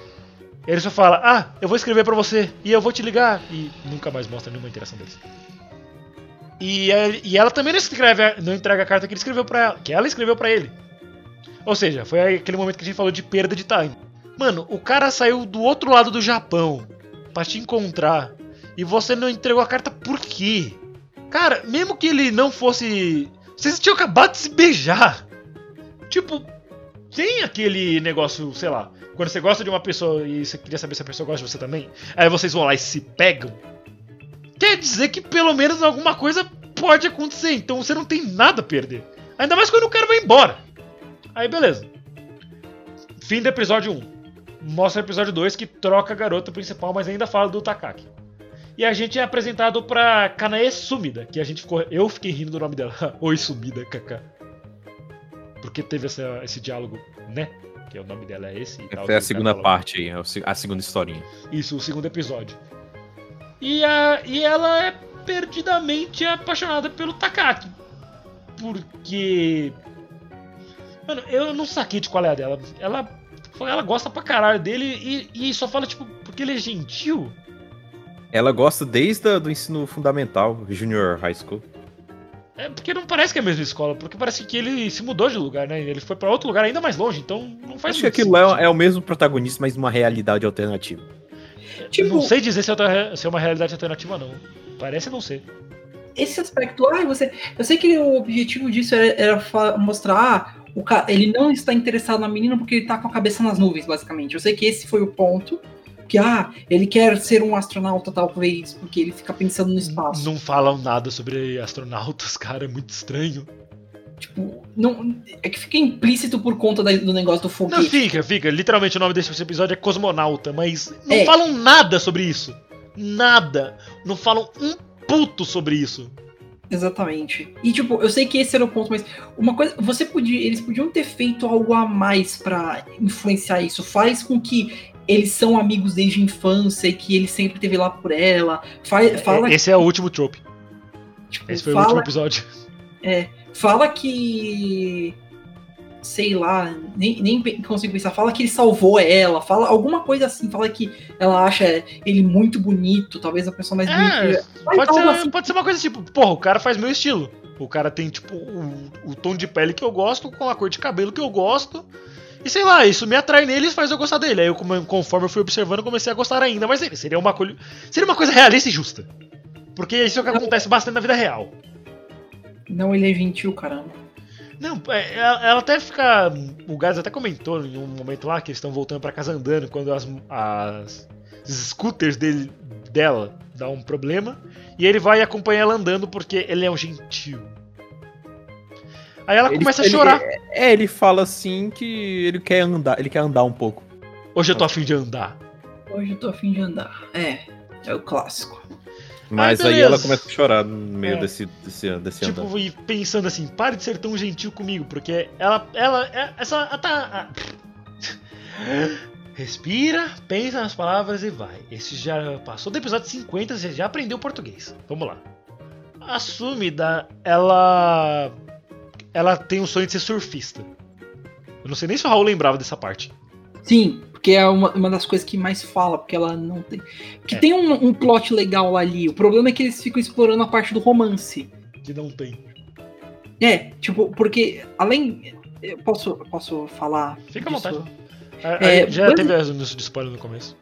Ele só fala, ah, eu vou escrever pra você e eu vou te ligar. E nunca mais mostra nenhuma interação deles. E, e ela também não escreve, não entrega a carta que ele escreveu para ela, que ela escreveu pra ele. Ou seja, foi aquele momento que a gente falou de perda de time. Mano, o cara saiu do outro lado do Japão pra te encontrar e você não entregou a carta por quê? Cara, mesmo que ele não fosse, vocês tinham acabado de se beijar. Tipo, tem aquele negócio, sei lá, quando você gosta de uma pessoa e você queria saber se a pessoa gosta de você também, aí vocês vão lá e se pegam. Quer dizer que pelo menos alguma coisa pode acontecer, então você não tem nada a perder. Ainda mais quando o cara vai embora. Aí beleza. Fim do episódio 1. Mostra o episódio 2 que troca a garota principal, mas ainda fala do Takaki. E a gente é apresentado pra Kanae Sumida, que a gente ficou. Eu fiquei rindo do nome dela. Oi, Sumida, kaká. Porque teve essa- esse diálogo, né? Que o nome dela é esse e tal. Foi a o segunda parte aí, é a segunda historinha. Isso, o segundo episódio. E, a, e ela é perdidamente apaixonada pelo Takaki. Porque. Mano, eu não saquei de qual é a dela. Ela, ela gosta pra caralho dele e, e só fala, tipo, porque ele é gentil. Ela gosta desde o do ensino fundamental, Junior High School. É porque não parece que é a mesma escola, porque parece que ele se mudou de lugar, né? Ele foi pra outro lugar ainda mais longe, então não faz Acho que aquilo é, sentido. é o mesmo protagonista, mas numa realidade alternativa. Tipo, Não sei dizer se é, se é uma realidade alternativa, não. Parece não ser. esse aspecto, ai, você. Eu sei que o objetivo disso era, era mostrar. ah, O cara, ele não está interessado na menina porque ele tá com a cabeça nas nuvens, basicamente. Eu sei que esse foi o ponto. Que, ah, ele quer ser um astronauta, talvez, porque ele fica pensando no espaço. Não falam nada sobre astronautas, cara, é muito estranho. Tipo, não, é que fica implícito por conta da- do negócio do Não, foguete. fica, fica. Literalmente o nome desse episódio é Cosmonauta, mas não É. falam nada sobre isso. Nada. Não falam um puto sobre isso. Exatamente. E tipo, eu sei que esse era o ponto, mas uma coisa, você podia, eles podiam ter feito algo a mais pra influenciar isso. Faz com que eles são amigos desde a infância e que ele sempre esteve lá por ela. Fa- fala, Esse é o último trope. tipo, Esse foi o último fala, episódio. fala que sei lá, nem, nem consigo pensar. Fala que ele salvou ela, fala alguma coisa assim, fala que ela acha ele muito bonito, talvez a pessoa mais É, bonita. Pode ser, assim. pode ser uma coisa tipo, porra, o cara faz meu estilo. O cara tem, tipo, o, o tom de pele que eu gosto, com a cor de cabelo que eu gosto. E sei lá, isso me atrai nele e faz eu gostar dele. Aí eu, conforme eu fui observando, comecei a gostar ainda mais dele. Seria uma, seria uma coisa realista e justa. Porque isso é o que acontece bastante na vida real. Não, ele é gentil, caramba. Não, é, ela, ela até fica. O Gás até comentou em um momento lá que eles estão voltando pra casa andando quando as, as scooters dele, dela dá um problema. E ele vai acompanhar ela andando porque ele é um gentil. Aí ela Ele- começa a ele- chorar. É, ele fala assim que ele quer andar, ele quer andar um pouco. Hoje eu tô afim de andar. Hoje eu tô afim de andar. É, é o clássico. Mas aí beleza. ela começa a chorar no meio É. desse, desse, desse andar. Tipo, pensando assim, pare de ser tão gentil comigo, porque ela. Ela. é- Essa. Ela tá. Respira, pensa nas palavras e vai. Esse já passou do episódio 50, você já aprendeu português. Vamos lá. A Sumida, ela. Ela tem um sonho de ser surfista. Eu não sei nem se o Raul lembrava dessa parte. Sim, porque é uma, uma das coisas que mais fala, porque ela não tem. Que É. tem um, um plot legal ali. O problema é que eles ficam explorando a parte do romance. Que não tem. É, tipo, porque além. Eu posso, posso falar. Fica à disso? vontade. A- a- É, já basi- teve anúncio de spoiler no começo.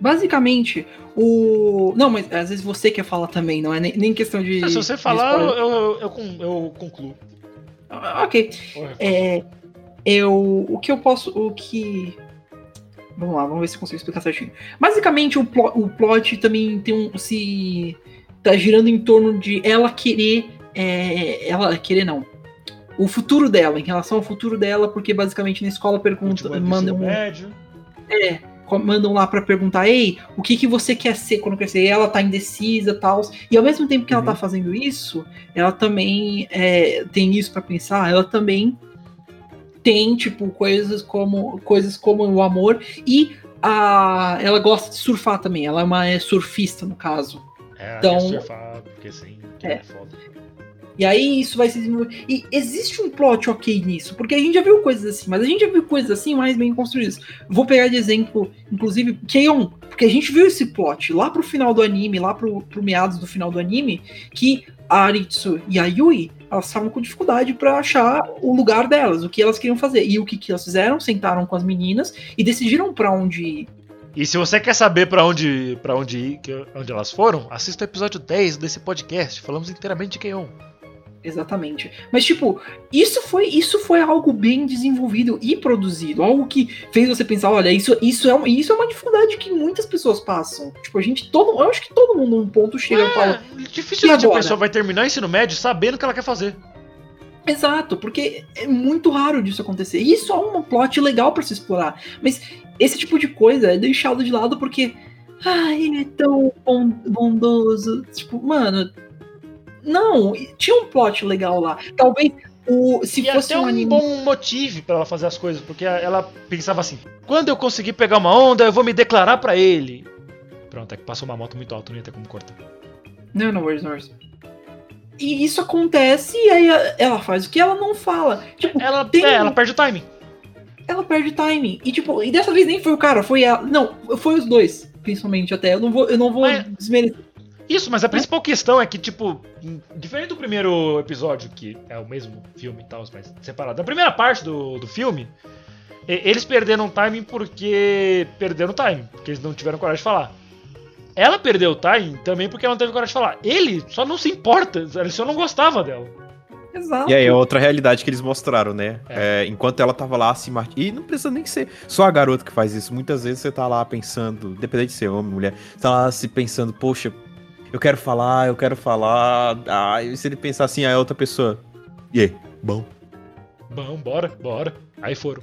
Basicamente, o. Não, mas às vezes você quer falar também, não é nem, nem questão de. se você falar, eu, eu, eu, eu concluo. Ah, Ok. É, eu, o que eu posso. O que. Vamos lá, vamos ver se eu consigo explicar certinho. Basicamente, o, plo- o plot também tem um. Se. Tá girando em torno de ela querer. é, ela querer não. O futuro dela, em relação ao futuro dela, porque basicamente na escola pergunta, ano do mandam, ensino médio. é, mandam lá pra perguntar, ei, o que que você quer ser quando crescer? E ela tá indecisa e tal. E ao mesmo tempo que ela Uhum. tá fazendo isso, ela também é, tem isso pra pensar, ela também tem, tipo, coisas como, coisas como o amor e a, ela gosta de surfar também. Ela é uma é surfista, no caso. É, então... surfar, porque sim, que É. é. foda. E aí isso vai se desenvolver. E existe um plot ok nisso, porque a gente já viu coisas assim, mas a gente já viu coisas assim mais bem construídas. Vou pegar de exemplo, inclusive, Keion, porque a gente viu esse plot lá pro final do anime, lá pro, pro meados do final do anime, que a Aritsu e a Yui, elas estavam com dificuldade pra achar o lugar delas, o que elas queriam fazer. E o que, que elas fizeram? Sentaram com as meninas e decidiram pra onde ir. E se você quer saber pra onde, pra onde ir, onde elas foram, assista o episódio 10 desse podcast. Falamos inteiramente de Keion. Exatamente. Mas, tipo, isso foi, isso foi algo bem desenvolvido e produzido. Algo que fez você pensar, olha, isso, isso, é, uma, isso é uma dificuldade que muitas pessoas passam. Tipo, a gente, todo, eu acho que todo mundo num ponto chega e fala. É, dificilmente a pessoa vai terminar o ensino médio sabendo o que ela quer fazer. Exato, porque é muito raro disso acontecer. E isso é um plot legal pra se explorar. Mas esse tipo de coisa é deixado de lado porque. Ah, ele é tão bon- bondoso. Tipo, mano. Não, tinha um plot legal lá. Talvez o. Se e fosse até um um bom motivo pra ela fazer as coisas, porque ela pensava assim: quando eu conseguir pegar uma onda, eu vou me declarar pra ele. Pronto, é que passou uma moto muito alta, não ia ter como cortar. Não, não worries, no worries. E isso acontece e aí ela faz o que ela não fala. Tipo, Ela, tem- é, ela perde o timing. ela perde timing. E tipo, e dessa vez nem foi o cara, foi ela. Não, foi os dois, principalmente até. Eu não vou, eu não vou Mas- desmerecer. Isso, mas a principal questão é que, tipo, diferente do primeiro episódio, que é o mesmo filme e tal, mas separado. Na primeira parte do, do filme, eles perderam o timing porque perderam o timing, porque eles não tiveram coragem de falar. Ela perdeu o timing também porque ela não teve coragem de falar. Ele só não se importa, ele só não gostava dela. Exato. E aí é outra realidade que eles mostraram, né? É, enquanto ela tava lá se mart... E não precisa nem ser só a garota que faz isso. Muitas vezes você tá lá pensando, independente de ser homem, mulher, você tá lá se pensando, poxa, eu quero falar, eu quero falar. Ah, e se ele pensar assim, aí a outra pessoa. E aí? Bom. Bom, bora, bora. Aí foram.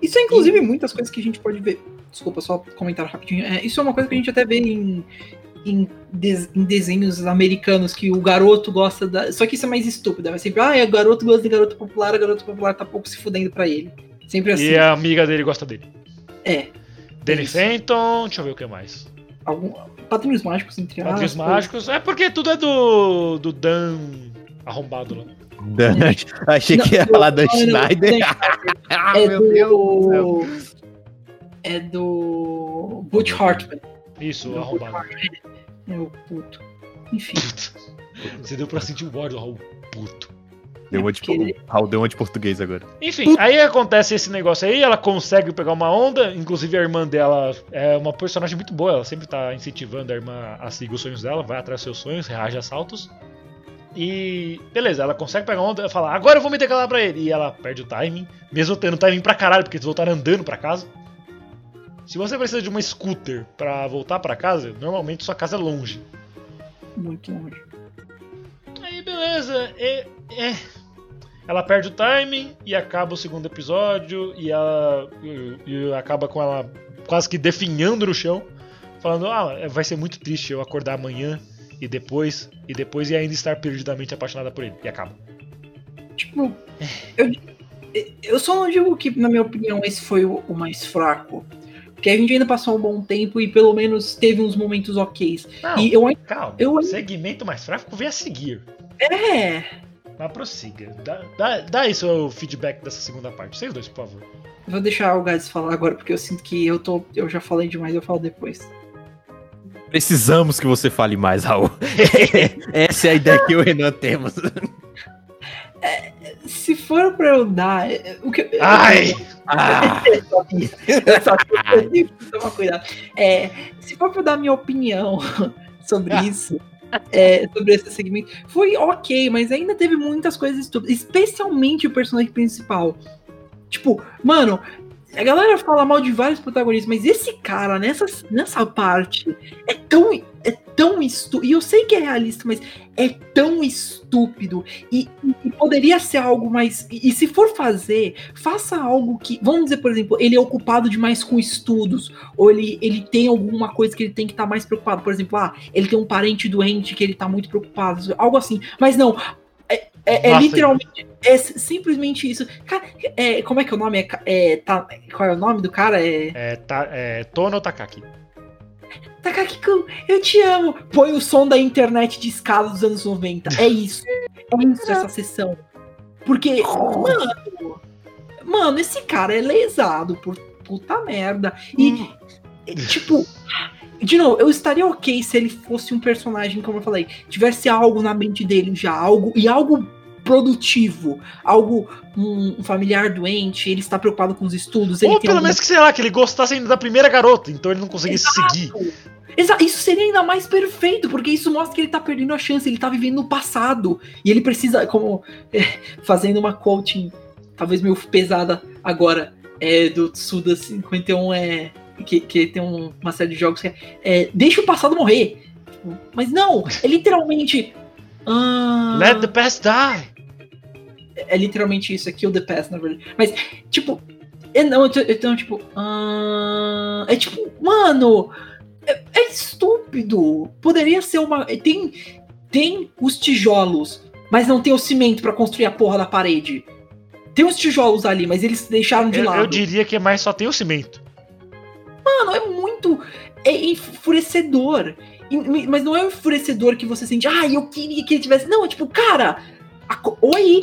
Isso é inclusive muitas coisas que a gente pode ver. Desculpa, só comentar rapidinho. É, isso é uma coisa que a gente até vê em, em, des- em desenhos americanos que o garoto gosta da. Só que isso é mais estúpido. É sempre, ah, é, o garoto gosta de garoto popular, o garoto popular tá pouco se fudendo pra ele. Sempre assim. E a amiga dele gosta dele. É. Danny. Fenton, deixa eu ver o que mais. Algum, padrinhos mágicos, entre aspas. mágicos. É porque tudo é do. do Dan arrombado lá. Dan... Achei Não, que ia do- falar Dan não, não, Schneider. Dan ah, é meu Deus do. É do. Butch Hartman. Isso, Do arrombado. Hartman. É o puto. Enfim. Você deu pra sentir o ódio do Raul puto. Deu uma de, Porque- Raul deu uma de português agora. Enfim, aí acontece esse negócio aí, ela consegue pegar uma onda, inclusive a irmã dela é uma personagem muito boa, ela sempre tá incentivando a irmã a seguir os sonhos dela, vai atrás dos seus sonhos, reage a saltos. E beleza, ela consegue pegar uma onda e fala, agora eu vou me declarar pra ele. E ela perde o timing, mesmo tendo timing pra caralho, porque eles voltaram andando pra casa. Se você precisa de uma scooter pra voltar pra casa, normalmente sua casa é longe. Muito longe. Aí beleza, é, é. Ela perde o timing e acaba o segundo episódio e ela e, e acaba com ela quase que definhando no chão, falando: "Ah, vai ser muito triste eu acordar amanhã e depois e depois e ainda estar perdidamente apaixonada por ele". E acaba. Tipo, eu, eu só não digo que, na minha opinião, esse foi o, o mais fraco. Porque a gente ainda passou um bom tempo e pelo menos teve uns momentos ok. Não, E eu calma. eu- Segmento mais fraco vem a seguir. É. Mas prossiga. Dá, dá, dá aí seu feedback dessa segunda parte. Vocês dois, por favor. Vou deixar o Gades falar agora, porque eu sinto que eu tô. Eu já falei demais, eu falo depois. Precisamos que você fale mais, Raul. Essa é a ideia que eu e o Renan temos. Se for pra eu dar. é, O que, Ai! Ah, Eu sabia. Eu sabia eu tinha que tomar cuidado. É, se for pra eu dar minha opinião sobre Ah. isso, é, sobre esse segmento, foi ok, mas ainda teve muitas coisas estúpidas, especialmente o personagem principal. Tipo, mano, a galera fala mal de vários protagonistas, mas esse cara, nessa, nessa parte, é tão, é tão estúpido. E eu sei que é realista, mas é tão estúpido. E, e poderia ser algo mais. E, e se for fazer, faça algo que. Vamos dizer, por exemplo, ele é ocupado demais com estudos. Ou ele, ele tem alguma coisa que ele tem que estar mais preocupado. Por exemplo, ah, ele tem um parente doente que ele tá muito preocupado. Algo assim. Mas não. É, É, literalmente, é simplesmente isso. Cara, é, como é que é o nome? É, é, tá, qual é o nome do cara? É. É, tá, é Tono Takaki. Takaki-kun, eu te amo. Põe o som da internet de escala dos anos 90. É isso. É isso essa sessão. Porque, mano. Mano, esse cara é lesado por puta merda. E, é, tipo. De novo, eu estaria ok se ele fosse um personagem, como eu falei, tivesse algo na mente dele já, algo e algo produtivo, algo um, familiar doente, ele está preocupado com os estudos, Ou pelo menos que, sei lá, que ele gostasse ainda da primeira garota, então ele não conseguisse seguir. Exa isso seria ainda mais perfeito, porque isso mostra que ele tá perdendo a chance, ele tá vivendo no passado. E ele precisa, como é, fazendo uma coaching, talvez meio pesada agora, é, do Tsuda 51, é, que, que tem um- uma série de jogos que é, é, deixa o passado morrer. Mas não, é literalmente. Ah, Let the past die. é literalmente isso, é Kill the Past, na verdade. Mas, tipo, é não, então, tipo, ah, é tipo, mano, é, é estúpido. Poderia ser uma. Tem, tem os tijolos, mas não tem o cimento pra construir a porra da parede. Tem os tijolos ali, mas eles deixaram de Eu, lado. eu diria que é mais só tem o cimento. Mano, é muito é enfurecedor. Mas não é um enfurecedor que você sente, ah, eu queria que ele tivesse. Não, é tipo, cara, oi,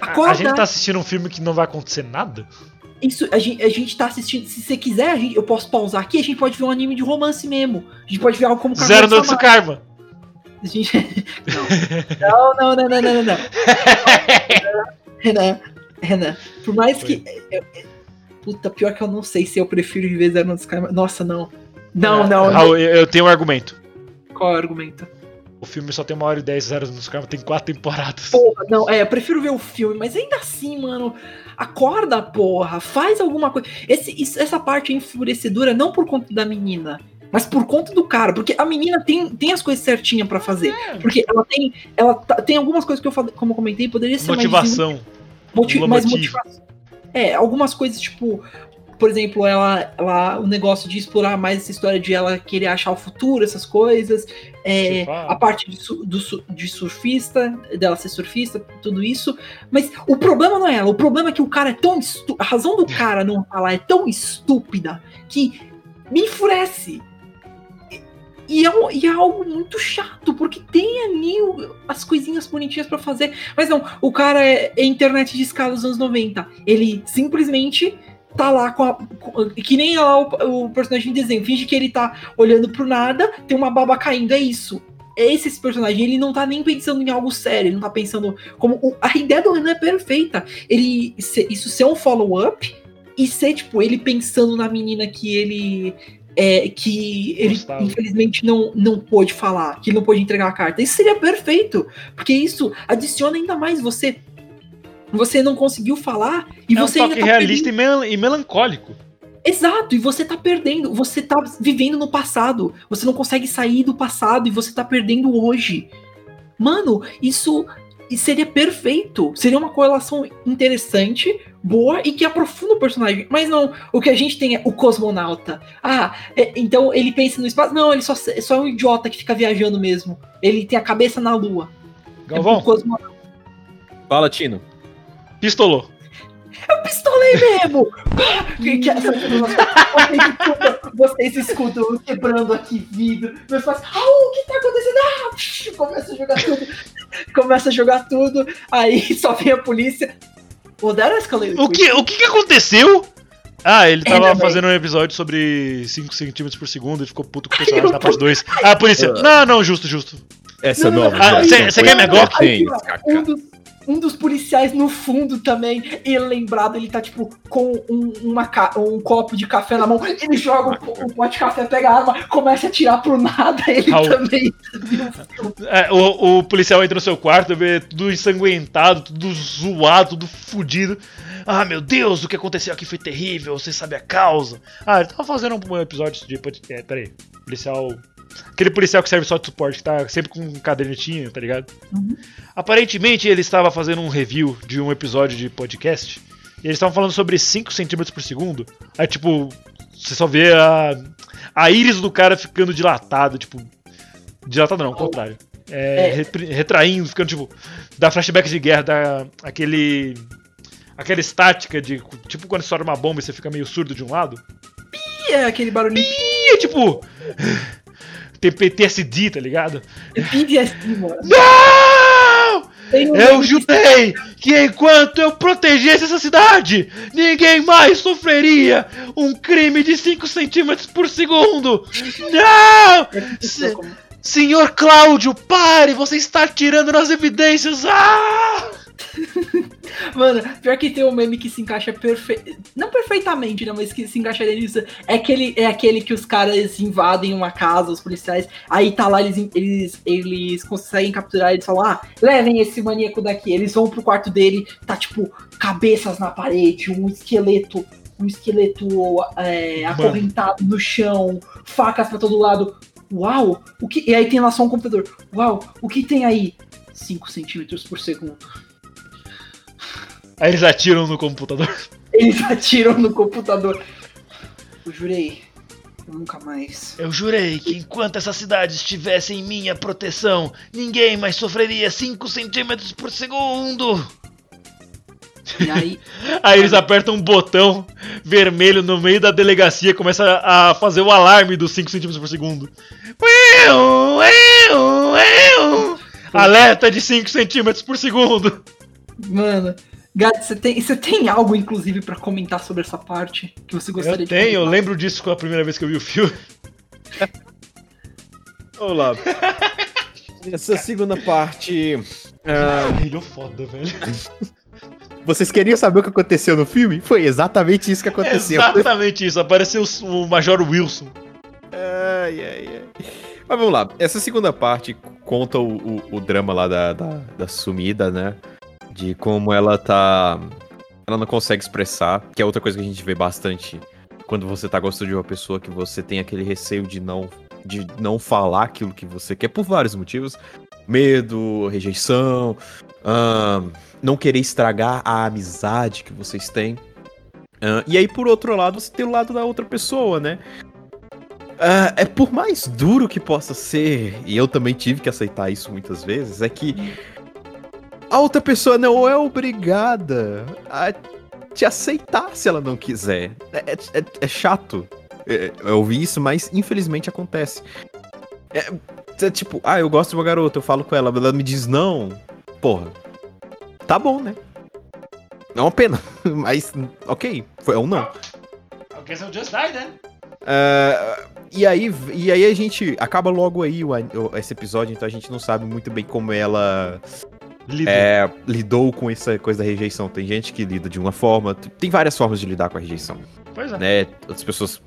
A, acorda. a gente tá assistindo um filme que não vai acontecer nada? Isso, a gente, a gente tá assistindo. Se você quiser, a gente- eu posso pausar aqui. A gente pode ver um anime de romance mesmo. A gente pode ver algo como Zero do Karma. A gente... Não, não, não, não, não, não, não. Renan, Renan, por mais que. eu- eu- puta, pior que eu não sei se eu prefiro ver Zero Notes Karma. Nossa, não. Não, não. não. Eu, eu tenho um argumento. Qual é o argumento? O filme só tem uma hora e dez, Zero Notes do Karma tem quatro temporadas. Porra, não, é, eu prefiro ver o filme, mas ainda assim, mano, acorda, porra, faz alguma coisa. Esse, isso- essa parte é enfurecedora não por conta da menina, mas por conta do cara, porque a menina tem, tem as coisas certinhas pra fazer. Porque ela tem, ela tá- tem algumas coisas que eu falei, como eu comentei, poderia ser mais Motivação. Moti Um mais motivação. É, algumas coisas, tipo, por exemplo, ela, ela, o negócio de explorar mais essa história de ela querer achar o futuro, essas coisas. É, a parte de, do de surfista, dela ser surfista, tudo isso. Mas o problema não é ela, o problema é que o cara é tão estúpido. A razão do cara não falar é tão estúpida que me enfurece. E- é, um- e é algo muito chato, porque tem ali o- as coisinhas bonitinhas pra fazer. Mas não, o cara é, é internet de escala dos anos 90. Ele simplesmente tá lá com a. com- que nem lá o, o personagem de desenho. Finge que ele tá olhando pro nada, tem uma baba caindo. É isso. Esse, esse personagem. Ele não tá nem pensando em algo sério. Ele não tá pensando. como o- A ideia do Renan é perfeita. Ele. ser- isso ser um follow-up e ser, tipo, ele pensando na menina que ele. É, que ele Gostava. infelizmente não, não pôde falar, que ele não pôde entregar a carta. Isso seria perfeito, porque isso adiciona ainda mais você. Você não conseguiu falar e É um você toque ainda tá realista e, mel- e melancólico. Exato, e você tá perdendo, você tá vivendo no passado. Você não consegue sair do passado e você tá perdendo hoje. Mano, isso seria perfeito. Seria uma correlação interessante, boa e que aprofunda o personagem. Mas não, o que a gente tem é o cosmonauta. Ah, é- então ele pensa no espaço. Não, ele só, só é um idiota que fica viajando mesmo. Ele tem a cabeça na lua. É Galvão, cosmonauta. Fala, Tino. Pistolou. Eu pistolei mesmo! Vocês, escutam, quebrando aqui vidro. Meus pais, ah, o que tá acontecendo? Ah, começa a jogar tudo. Começa a jogar tudo. Aí só vem a polícia. Well, that escalated O que, o que, que aconteceu? Ah, ele tava É, fazendo um episódio sobre 5 centímetros por segundo e ficou puto com o personagem na parte 2. Ah, a polícia. Não, não, justo, justo. Essa Não, nova. não, Ah, quer minha Glock? um dos, um dos policiais no fundo também, ele lembrado, ele tá tipo com um, uma um copo de café na mão, ele joga o, o pote de café, pega a arma, começa a atirar pro nada, ele Raul. também. É, o, o policial entra no seu quarto, vê tudo ensanguentado, tudo zoado, tudo fudido. Ah, meu Deus, o que aconteceu aqui foi terrível, você sabe a causa. Ah, ele tava fazendo um episódio de. pod- É, peraí. Policial. Aquele policial que serve só de suporte, que tá sempre com um cadernetinho, tá ligado? Uhum. Aparentemente ele estava fazendo um review de um episódio de podcast. E eles estavam falando sobre 5 centímetros por segundo. Aí, tipo, você só vê a, a íris do cara ficando dilatado, tipo. Dilatado não, ao contrário. é, É. retraindo, ficando tipo. Dá flashback de guerra, dá aquele. Aquela estática de. Tipo quando estoura uma bomba e você fica meio surdo de um lado. E é aquele barulhinho E tipo. Tem PTSD, tá ligado? PTSD, mano. Não! Um Eu jurei que enquanto eu protegesse essa cidade, ninguém mais sofreria um crime de 5 centímetros por segundo! Não! que- Se- Senhor Cláudio, pare! Você está tirando nas evidências! Ah! Mano, pior que tem um meme que se encaixa perfeito. Não perfeitamente, né? Mas que se encaixaria nisso. É aquele, é aquele que os caras invadem uma casa, os policiais. Aí tá lá, eles, eles, eles conseguem capturar. Eles falam: Ah, levem esse maníaco daqui. Eles vão pro quarto dele, tá tipo, cabeças na parede, um esqueleto. Um esqueleto é, Mano. acorrentado no chão, facas pra todo lado. Uau! O que... E aí tem lá só um computador. Uau! O que tem aí? 5 centímetros por segundo. Aí eles atiram no computador. Eles atiram no computador. Eu jurei. Eu nunca mais. Eu jurei que enquanto essa cidade estivesse em minha proteção, ninguém mais sofreria 5 centímetros por segundo! E aí, Aí eles apertam um botão vermelho no meio da delegacia e começa a fazer o alarme dos 5 centímetros por segundo. Uiu, uiu, uiu. Alerta de 5 centímetros por segundo. mano. Gato, você tem, você tem algo, inclusive, pra comentar sobre essa parte que você gostaria Eu de tenho, eu comentar? lembro disso com a primeira vez que eu vi o filme. Olá. Essa segunda parte. ah, Ele é foda, velho. vocês queriam saber o que aconteceu no filme? Foi exatamente isso que aconteceu. Exatamente isso, apareceu o o Major Wilson. Ai, ai, ai. Mas vamos lá. Essa segunda parte conta o, o, o drama lá da, da, da sumida, né? De como ela tá. Ela não consegue expressar, que é outra coisa que a gente vê bastante quando você tá gostando de uma pessoa, que você tem aquele receio de não, de não falar aquilo que você quer por vários motivos. Medo, rejeição, não querer estragar a amizade que vocês têm. E aí, por outro lado, você tem o lado da outra pessoa, né? Ah, é por mais duro que possa ser, e eu também tive que aceitar isso muitas vezes, é que a outra pessoa não é obrigada a te aceitar se ela não quiser. É, é- é chato é, eu ouvir isso, mas infelizmente acontece. É, é tipo, ah, eu gosto de uma garota, eu falo com ela, ela me diz não. Porra, tá bom, né? É uma pena, mas ok, foi um não. I guess I'll just die, né? Ah, e, aí, e aí a gente acaba logo aí o esse episódio, então a gente não sabe muito bem como ela. É, lidou com essa coisa da rejeição. Tem gente que lida de uma forma, tem várias formas de lidar com a rejeição, Pois é. né? Outras pessoas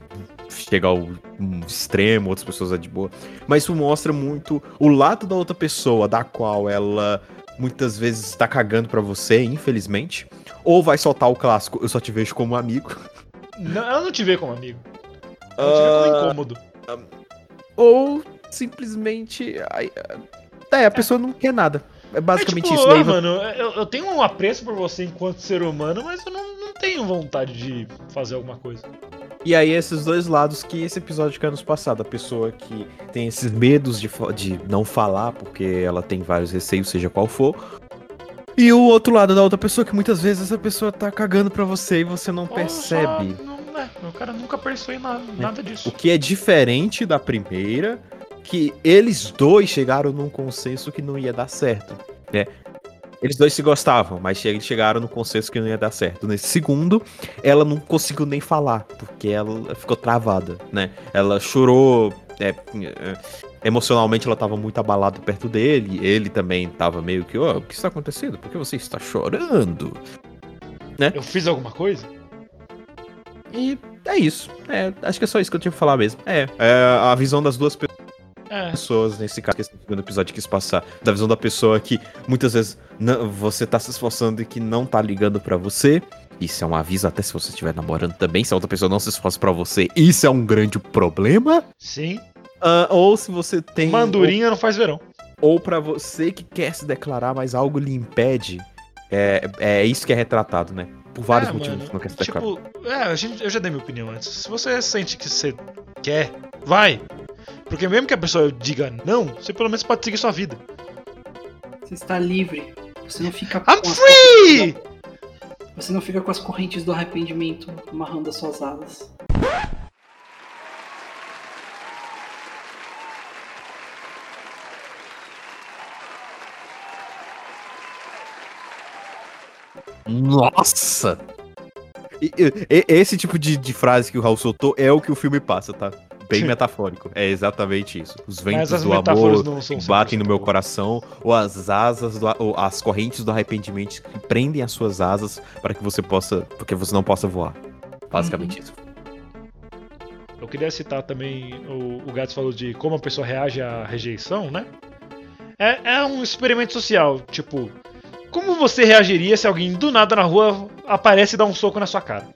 chegam ao um extremo, outras pessoas é de boa. Mas isso mostra muito o lado da outra pessoa, da qual ela muitas vezes está cagando pra você, infelizmente. Ou vai soltar o clássico, eu só te vejo como amigo. Não, ela não te vê como amigo. Ela te vê como Ah, incômodo. Ou simplesmente. ai, É, a pessoa não quer nada. É basicamente é, tipo, isso. ah, Daí, mano, eu, eu tenho um apreço por você enquanto ser humano, mas eu não, não tenho vontade de fazer alguma coisa. E aí, esses dois lados que esse episódio quer nos passar. Da pessoa que tem esses medos de, de não falar, porque ela tem vários receios, seja qual for. E o outro lado da outra pessoa, que muitas vezes essa pessoa tá cagando pra você e você não Ou percebe. só não- é, o cara nunca em nada, nada disso. O que é diferente da primeira, que eles dois chegaram num consenso que não ia dar certo. né? Eles dois se gostavam, mas eles chegaram no consenso que não ia dar certo. Nesse segundo, ela não conseguiu nem falar, porque ela ficou travada, né? Ela chorou. é, é, emocionalmente ela tava muito abalada perto dele. Ele também tava meio que, ó, o que está acontecendo? Por que você está chorando? Eu fiz alguma coisa? E é isso. É, acho que é só isso que eu tinha pra falar mesmo. É, é a visão das duas É. pessoas, nesse caso, que esse segundo episódio quis passar, da visão da pessoa que muitas vezes não- você tá se esforçando e que não tá ligando pra você. Isso é um aviso até se você estiver namorando também, se a outra pessoa não se esforça pra você, isso é um grande problema. Sim. Ah, ou se você tem. Mandurinha não faz verão. Ou, ou para você que quer se declarar, mas algo lhe impede. É, é isso que é retratado, né? Por vários É, motivos mano, não quer se declarar. Tipo, é, a gente, eu já dei minha opinião antes. Se você sente que você quer, vai. Porque mesmo que a pessoa diga não, você pelo menos pode seguir sua vida. Você está livre. Você não fica I'm com as free! Você não fica com as correntes do arrependimento amarrando as suas asas. Nossa! E- e- esse tipo de, de frase que o Raul soltou é o que o filme passa, tá? Bem metafórico. É exatamente isso. Os ventos do amor batem no 100% meu coração, ou as asas, do, ou as correntes do arrependimento que prendem as suas asas para que você possa, porque você não possa voar. Basicamente isso. Eu queria citar também, o, o Gats falou de como a pessoa reage à rejeição, né? É, é um experimento social, tipo, como você reagiria se alguém do nada na rua aparece e dá um soco na sua cara?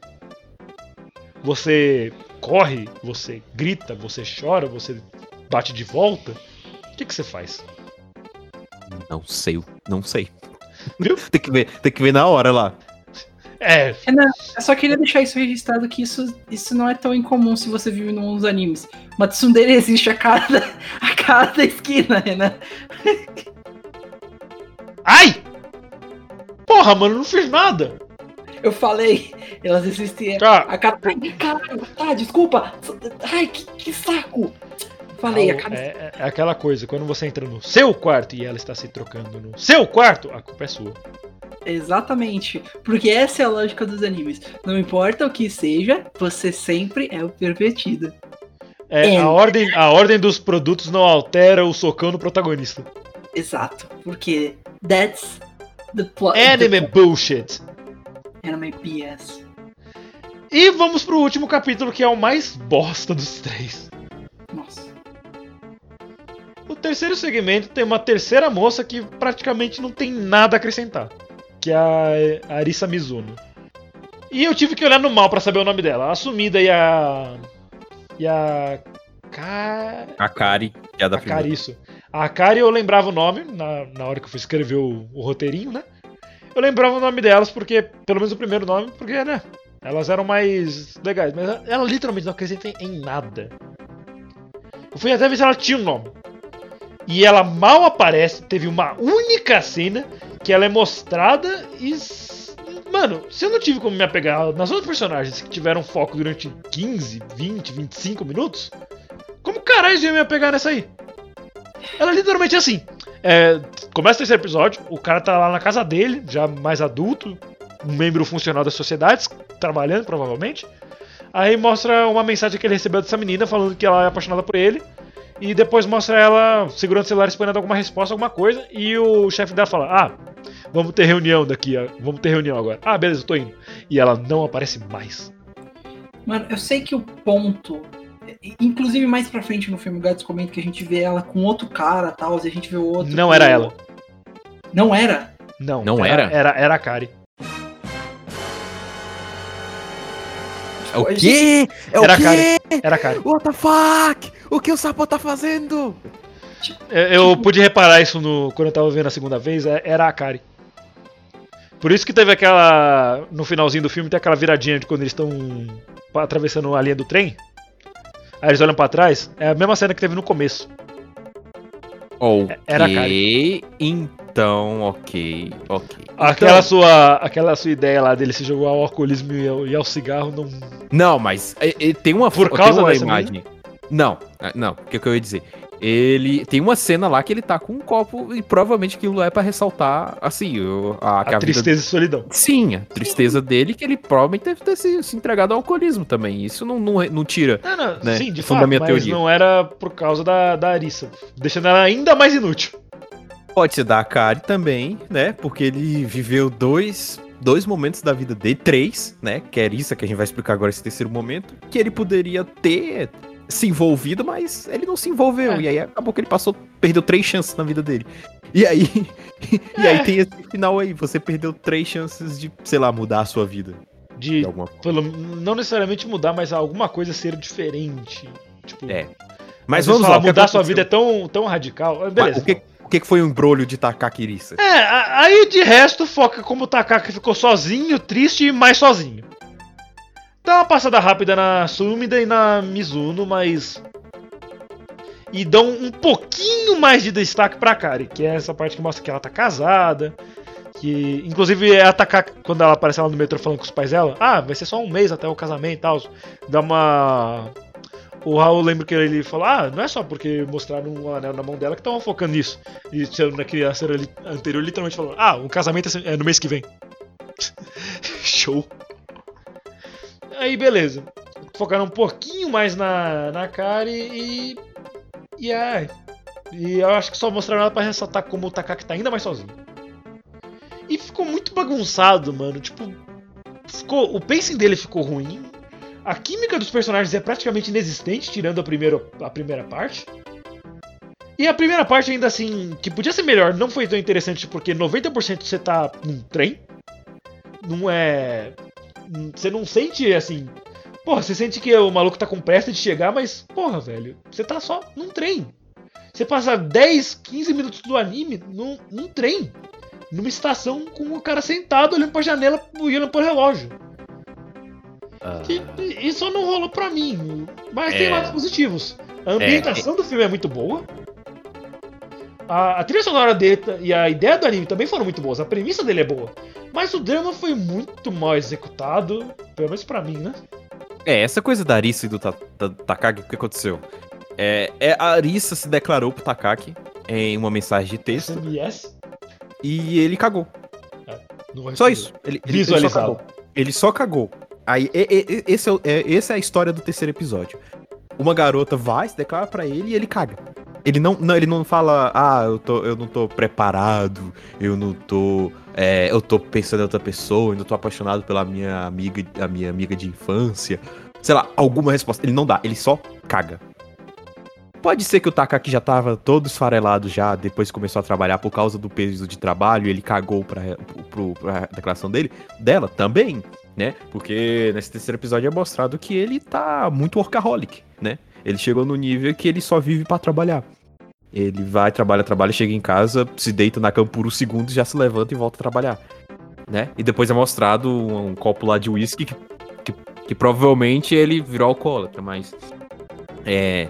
Você corre, você grita, você chora, você bate de volta? O que, que você faz? Não sei, não sei. Viu? tem, que ver, tem que ver na hora lá. É, Renan, eu só queria deixar isso registrado que isso, isso não é tão incomum se você vive nos animes. Uma tsundere existe a cada, a cada esquina, Renan. Ai! Porra, mano, não fiz nada! Eu falei, elas existem Tá. a cada. Ai, caralho, tá, desculpa. Ai, que, que saco. Falei, a cada. É, é aquela coisa, quando você entra no seu quarto e ela está se trocando no seu quarto, a culpa é sua. Exatamente. Porque essa é a lógica dos animes. Não importa o que seja, você sempre é o pervertido. É, É. a, ordem, a ordem dos produtos não altera o socão do protagonista. Exato. Porque that's the plot. Anime bullshit. Anime BS. E vamos pro último capítulo, que é o mais bosta dos três. Nossa. O terceiro segmento tem uma terceira moça que praticamente não tem nada a acrescentar. Que é a Arisa Mizuno. E eu tive que olhar no mal pra saber o nome dela. A Sumida e a. E a. Ka... A Kari, que é a da a primeira. Kari, isso. A Kari eu lembrava o nome na, na hora que eu fui escrever o, o roteirinho, né? Eu lembrava o nome delas, porque, pelo menos o primeiro nome, porque, né? Elas eram mais legais, mas ela, ela literalmente não acrescenta em, nada. Eu fui até ver se ela tinha um nome. E ela mal aparece, teve uma única cena que ela é mostrada e. Mano, se eu não tive como me apegar nas outras personagens que tiveram foco durante 15, 20, 25 minutos, como caralho eu ia me apegar nessa aí? Ela literalmente é assim. É, começa o terceiro episódio, o cara tá lá na casa dele, já mais adulto, um membro funcional da sociedade, trabalhando provavelmente. Aí mostra uma mensagem que ele recebeu dessa menina falando que ela é apaixonada por ele. E depois mostra ela segurando o celular esperando alguma resposta, alguma coisa. E o chefe dela fala: Ah, vamos ter reunião daqui, vamos ter reunião agora. Ah, beleza, eu tô indo. E ela não aparece mais. Mano, eu sei que o ponto. Inclusive, mais pra frente no filme, o Gatos comenta que a gente vê ela com outro cara tal, e a gente vê o outro. Não com- era ela. Não era? Não, Não era? era? Era, era a Kari. É o quê? É o Era quê? Kari. Era a Kari. What the fuck? O que o Sapo tá fazendo? Eu, eu pude reparar isso no, quando eu tava vendo a segunda vez, é- era a Kari. Por isso que teve aquela. No finalzinho do filme tem aquela viradinha de quando eles estão atravessando a linha do trem. Aí eles olham pra trás. É a mesma cena que teve no começo. Ok. Era a Kari. Então, ok, ok. Aquela, Então- sua, aquela sua ideia lá dele se jogar ao alcoolismo e ao, e ao cigarro não. Não, mas é, é, tem uma Por tem causa uma dessa imagem. Não, é, não. O que, que eu ia dizer? Ele tem uma cena lá que ele tá com um copo e provavelmente aquilo é pra ressaltar, assim, o- a, que A a vida- tristeza e solidão. Sim, a tristeza dele que ele provavelmente deve ter se, se entregado ao alcoolismo também. Isso não, não, não tira. Não, não, Né, sim, de fundo fato, da minha mas teoria. não era por causa da, da Arissa. Deixando ela ainda mais inútil. Pode ser da Akari também, né? Porque ele viveu dois, dois momentos da vida dele, três, né? Que é isso que a gente vai explicar agora esse terceiro momento. Que ele poderia ter se envolvido, mas ele não se envolveu. É. E aí acabou que ele passou, perdeu três chances na vida dele. E aí, e aí É. tem esse final aí, você perdeu três chances de, sei lá, mudar a sua vida. De De alguma pelo, não necessariamente mudar, mas alguma coisa ser diferente. Tipo, É. Mas vamos falar, lá, mudar sua vida é tão, tão radical. Ah, Beleza. O que, o que foi o embrolho de tacar Kirissa? É, aí de resto foca como o Takaka ficou sozinho, triste e mais sozinho. Dá uma passada rápida na Sumida e na Mizuno, mas. e dão um pouquinho mais de destaque pra Kari, que é essa parte que mostra que ela tá casada, que inclusive é atacar quando ela aparece lá no metrô falando com os pais dela, ah, vai ser só um mês até o casamento e tal, dá uma o Raul lembra que ele falou: Ah, não é só porque mostraram um anel na mão dela que estavam focando nisso. E naquele cena anterior, literalmente falou: Ah, o casamento é no mês que vem. Show. Aí, beleza. Focaram um pouquinho mais na, na Kari e. E é. E eu acho que só mostraram ela pra ressaltar como o Takaki tá ainda mais sozinho. E ficou muito bagunçado, mano. Tipo. Ficou, o pacing dele ficou ruim. A química dos personagens é praticamente inexistente, tirando a primeira, a primeira parte. E a primeira parte, ainda assim, que podia ser melhor, não foi tão interessante porque 90% você tá num trem. Não é. Você não sente assim. Porra, você sente que o maluco tá com pressa de chegar, mas, porra, velho, você tá só num trem. Você passa 10, 15 minutos do anime num, num trem. Numa estação com o cara sentado olhando pra janela e olhando pro relógio. Ah. Só não rolou pra mim. Mas É. tem lados positivos. A ambientação do filme é muito boa. A, a trilha sonora dele e a ideia do anime também foram muito boas. A premissa dele é boa. Mas o drama foi muito mal executado. Pelo menos pra mim, né? É, essa coisa da Arisa e do Ta- Ta- Takagi, o que aconteceu? É, é, a Arisa se declarou pro Takaki em uma mensagem de texto SMS. e ele cagou. Vai Só isso. Ele, ele- ele só Visualizado. cagou. Ele só cagou. Aí, e- e- esse é, é- essa é a história do terceiro episódio. Uma garota vai, se declara pra ele e ele caga. Ele não, não, ele não fala, ah, eu, tô, eu não tô preparado, eu não tô. é, eu tô pensando em outra pessoa, eu não tô apaixonado pela minha amiga, a minha amiga de infância. Sei lá, alguma resposta. Ele não dá, ele só caga. Pode ser que o Takaki já tava todo esfarelado já, depois começou a trabalhar por causa do peso de trabalho, ele cagou pra, pro, pra declaração dele, dela também, né? Porque nesse terceiro episódio é mostrado que ele tá muito workaholic, né? Ele chegou no nível que ele só vive pra trabalhar. Ele vai, trabalha, trabalha, chega em casa, se deita na cama por um segundo, já se levanta e volta a trabalhar, né? E depois é mostrado um, um copo lá de uísque que, que, que provavelmente ele virou alcoólatra, mas... É,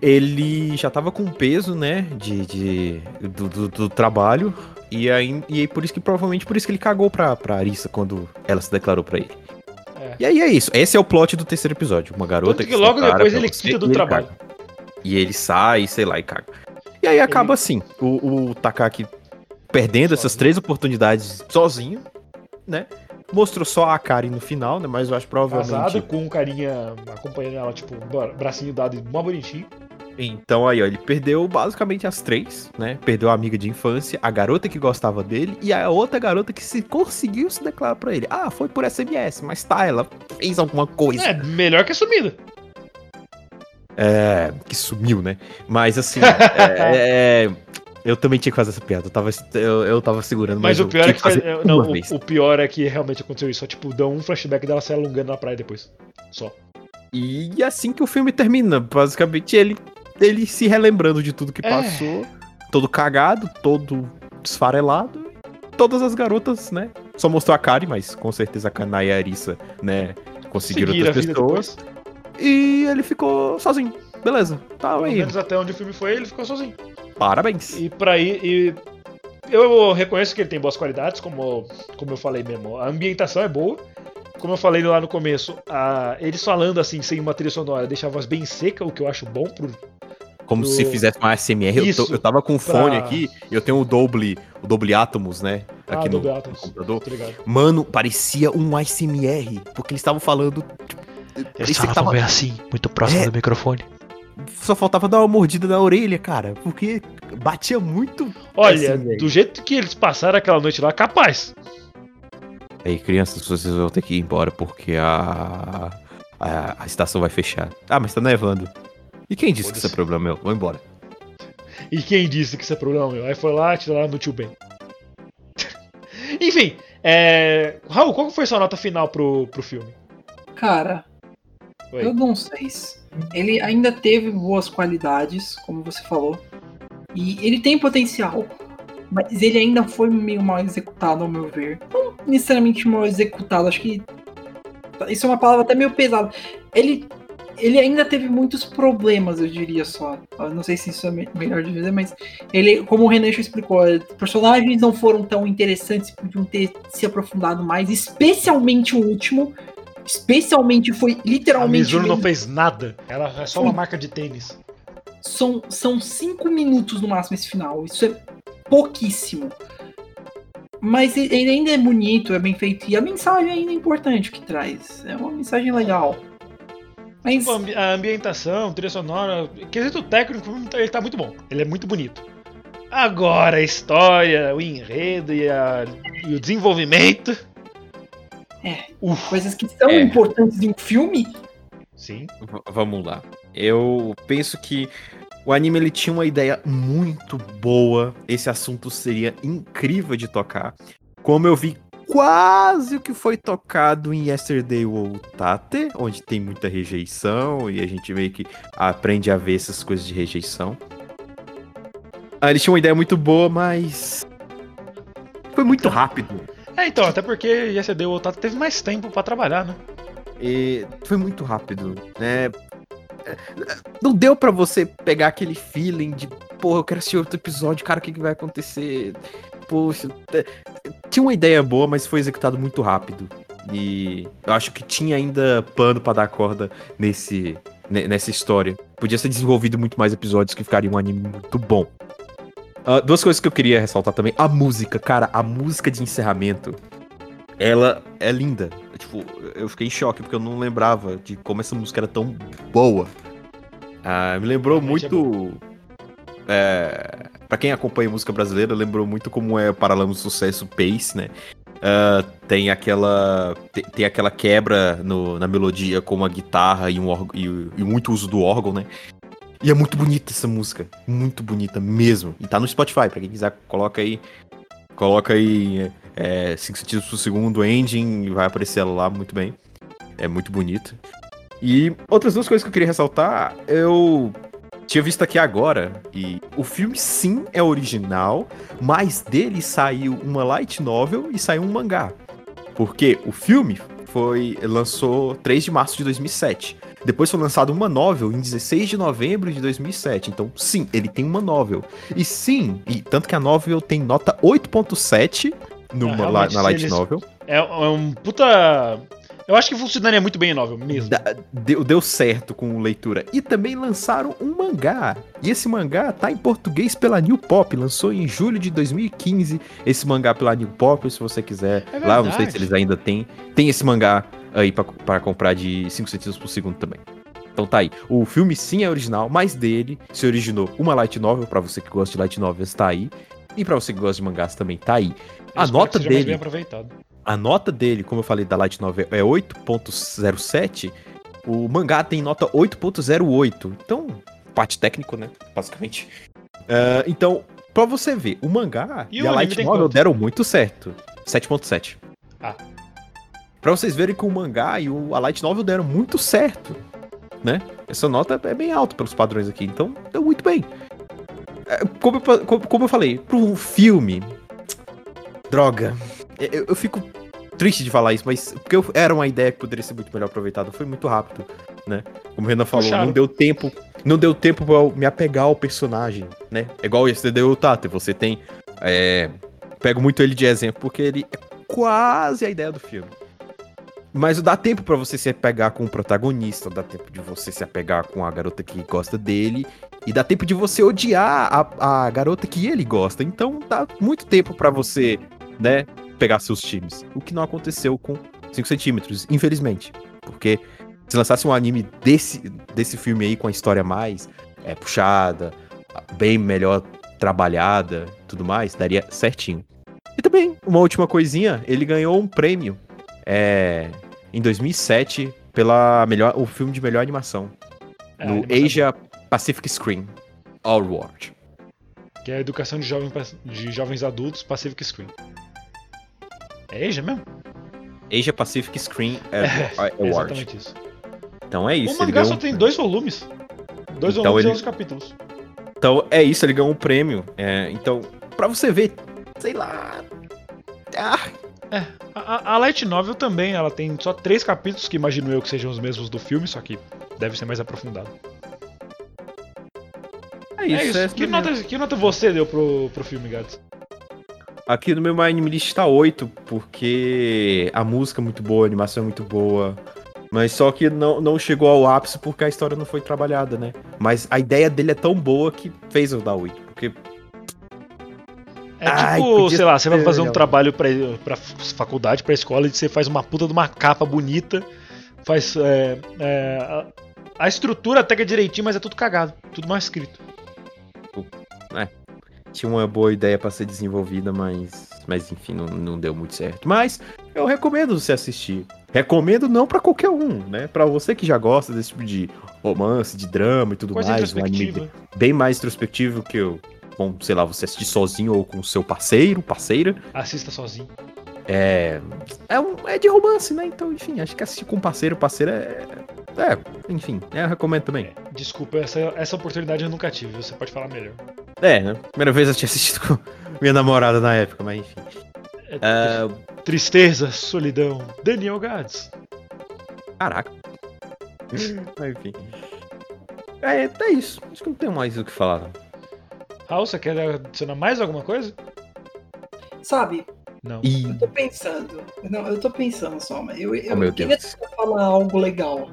ele já tava com peso, né, de, de do, do- do trabalho, e aí, e aí por isso que provavelmente por isso que ele cagou pra, pra Arissa quando ela se declarou pra ele. É. E aí é isso, esse é o plot do terceiro episódio, uma garota que se logo depois ele você quita do e ele trabalho. caga. E ele sai, sei lá, e caga. E aí acaba assim, o, o Takaki perdendo essas Sozinho. três oportunidades sozinho, né? Mostrou só a Kari no final, né? Mas eu acho provavelmente Casado com um carinha acompanhando ela, tipo, bra- bracinho dado e mó bonitinho. Então aí, ó, ele perdeu basicamente as três, né? Perdeu a amiga de infância, a garota que gostava dele e a outra garota que se conseguiu se declarar pra ele. Ah, foi por SMS, mas tá, ela fez alguma coisa. É, melhor que sumida. É, que sumiu, né? Mas assim, é, é, eu também tinha que fazer essa piada. Eu tava, eu, eu tava segurando, Mas, mas, o pior é que fazer é, não, o, o pior é que realmente aconteceu isso. Só, tipo, dão um flashback dela se alongando na praia depois. Só. E assim que o filme termina, basicamente ele, ele se relembrando de tudo que É. passou, todo cagado, todo desfarelado. Todas as garotas, né? Só mostrou a Kari, mas com certeza a Kanai e a Arissa, né? Conseguiram Seguir outras pessoas. E ele ficou sozinho. Beleza, tá Pelo aí. menos até onde o filme foi, ele ficou sozinho. Parabéns. E pra ir. E eu reconheço que ele tem boas qualidades, como, como eu falei mesmo. A ambientação é boa. Como eu falei lá no começo, a, eles falando assim, sem uma trilha sonora, deixa a voz bem seca, o que eu acho bom pro. Como do- se fizesse uma ASMR. Eu, tô- Isso, eu tava com fone pra- aqui, eu tenho o Dolby, o Dolby Atomos, né? Aqui ah, no, no computador. Mano, parecia um ASMR, porque eles estavam falando. Tipo, parecia que tava- assim, muito próximo É. do microfone. Só faltava dar uma mordida na orelha, cara, porque batia muito. Olha, Assim, do jeito que eles passaram aquela noite lá, capaz. Aí, crianças, vocês vão ter que ir embora porque a. A, a estação vai fechar. Ah, mas tá nevando. E quem disse que isso é problema meu? Vou embora. E quem disse que isso é problema meu? Aí foi lá, tirou lá no tio Ben. Enfim, é... Raul, qual foi sua nota final pro, pro filme? Cara, Oi. eu dou um 6. Ele ainda teve boas qualidades, como você falou. E ele tem potencial. Mas ele ainda foi meio mal executado, ao meu ver. Não necessariamente mal executado, acho que. Isso é uma palavra até meio pesada. Ele ele ainda teve muitos problemas, eu diria só. Eu não sei se isso é me- melhor de dizer, mas ele, como o Renan já explicou, os personagens não foram tão interessantes, podiam ter se aprofundado mais, especialmente o último. Especialmente foi A literalmente. Mizuno não fez nada. Ela é só uma marca de tênis. são, são cinco minutos no máximo esse final. Isso é pouquíssimo. Mas ele ainda é bonito, é bem feito. E a mensagem ainda é importante que traz. É uma mensagem legal. Mas Pô, a ambi- A ambientação, trilha sonora, quesito técnico, ele tá muito bom. Ele é muito bonito. Agora, a história, o enredo e, a- e o desenvolvimento. É. Uf, coisas que são É. importantes em um filme, sim. V- vamos lá. Eu penso que o anime ele tinha uma ideia muito boa. Esse assunto seria incrível de tocar. Como eu vi quase o que foi tocado em Yesterday ou Tate, onde tem muita rejeição e a gente meio que aprende a ver essas coisas de rejeição. Ah, ele tinha uma ideia muito boa, mas foi muito rápido. É, então, até porque ISD o Otato teve mais tempo pra trabalhar, né? E foi muito rápido, né? Não deu pra você pegar aquele feeling de, porra, eu quero assistir outro episódio, cara, o que, que vai acontecer? Poxa, é, tinha uma ideia boa, mas foi executado muito rápido. E eu acho que tinha ainda pano pra dar corda nesse, ne- nessa história. Podia ser desenvolvido muito mais episódios que ficaria um anime muito bom. Ah, duas coisas que eu queria ressaltar também. A música, cara, a música de encerramento, ela é linda. Tipo, eu fiquei em choque porque eu não lembrava de como essa música era tão boa. Ah, me lembrou Realmente é muito. É, para quem acompanha música brasileira, lembrou muito como é Paralamas do Sucesso Pace, né? Ah, tem aquela tem, tem aquela quebra no- na melodia com uma guitarra e, um órgão- e, e muito uso do órgão, né? E é muito bonita essa música, muito bonita mesmo. E tá no Spotify, pra quem quiser, coloca aí, coloca aí 5 centímetros por segundo, engine, e vai aparecer ela lá muito bem. É muito bonita. E outras duas coisas que eu queria ressaltar, eu tinha visto aqui agora, e o filme sim é original, mas dele saiu uma light novel e saiu um mangá. Porque o filme foi lançou 3 de março de 2007. Depois foi lançado uma novel em 16 de novembro de 2007. Então, sim, ele tem uma novel. E sim, e tanto que a novel tem nota 8.7 numa Ah, la- na light eles- novel. É, é um puta. Eu acho que funcionaria muito bem em novel mesmo. Deu, deu certo com leitura. E também lançaram um mangá. E esse mangá tá em português pela New Pop. Lançou em julho de 2015 esse mangá pela New Pop, se você quiser. É lá, não sei se eles ainda têm. Tem esse mangá aí pra, pra comprar de 5 centímetros por segundo também. Então tá aí. O filme sim é original, mas dele se originou uma light novel. Pra você que gosta de light novels, tá aí. E pra você que gosta de mangás também tá aí. A nota dele a nota dele, como eu falei da Light Novel, é 8.07. O mangá tem nota 8.08. Então, parte técnico, né? Basicamente. Ah, então, pra você ver, o mangá E e, o a Light Novel quanto? deram muito certo. 7.7. Ah. Pra vocês verem que o mangá e o, a Light Novel deram muito certo, né? Essa nota é bem alta pelos padrões aqui, então deu muito bem. É, Como, eu- como, como eu falei, pro filme, droga, eu, eu fico triste de falar isso, mas porque eu- era uma ideia que poderia ser muito melhor aproveitada, foi muito rápido, né? Como o Renan falou, Puxaram. não deu tempo, não deu tempo pra eu me apegar ao personagem, né? É igual esse o Tate, você tem, é, pego muito ele de exemplo porque ele é quase a ideia do filme. Mas dá tempo pra você se apegar com o protagonista, dá tempo de você se apegar com a garota que gosta dele, e dá tempo de você odiar a, a garota que ele gosta. Então dá muito tempo pra você, né, pegar seus times. O que não aconteceu com 5 centímetros, infelizmente. Porque se lançasse um anime desse, desse filme aí com a história mais é, puxada, bem melhor trabalhada tudo mais, daria certinho. E também, uma última coisinha, ele ganhou um prêmio é, em 2007 pela melhor, o filme de melhor animação É, no animação Asia Pacific Screen Award. Que é a educação de jovens, de jovens adultos Pacific Screen. É Asia mesmo? Asia Pacific Screen É, Award. exatamente isso. Então é isso. o mangá só um tem dois volumes. Dois Então volumes e ele- 11 capítulos. Então é isso, ele ganhou um prêmio. É, então, pra você ver, sei lá. Ah, A, a- a Light Novel também, ela tem só três capítulos, que imagino eu que sejam os mesmos do filme, só que deve ser mais aprofundado. É É isso, isso. é que, nota, que nota você deu pro, pro filme, Gads? Aqui no meu My Anime List tá 8, porque a música é muito boa, a animação é muito boa. Mas só que não, não chegou ao ápice porque a história não foi trabalhada, né? Mas a ideia dele é tão boa que fez eu dar 8. Porque É Ai, tipo, sei lá, você vai fazer um legal. trabalho pra, pra faculdade, pra escola, e você faz uma puta de uma capa bonita, faz. é, é, a, a estrutura até que é direitinho, mas é tudo cagado, tudo mal escrito. Tinha uma boa ideia pra ser desenvolvida, mas, mas enfim, não, não deu muito certo. Mas eu recomendo você assistir. Recomendo não pra qualquer um, né? Pra você que já gosta desse tipo de romance, de drama e tudo Coisa mais, um anime bem mais introspectivo que eu, bom, sei lá, você assistir sozinho ou com seu parceiro, parceira. Assista sozinho. É, é, um, é de romance, né? Então, enfim, acho que assistir com parceiro, parceira é, é, enfim, eu recomendo também. Desculpa, essa, essa oportunidade eu nunca tive, você pode falar melhor. É, né? Primeira vez eu tinha assistido com minha namorada na época, mas enfim. É, Ah, Tristeza, solidão. Daniel Gads. Caraca. Mas, Enfim. É, é isso. Acho que não tem mais o que falar. não. Raul, você quer adicionar mais alguma coisa? Sabe, Não. Ih, eu tô pensando. Não, eu tô pensando só, mas eu, eu Oh, meu queria falar algo legal.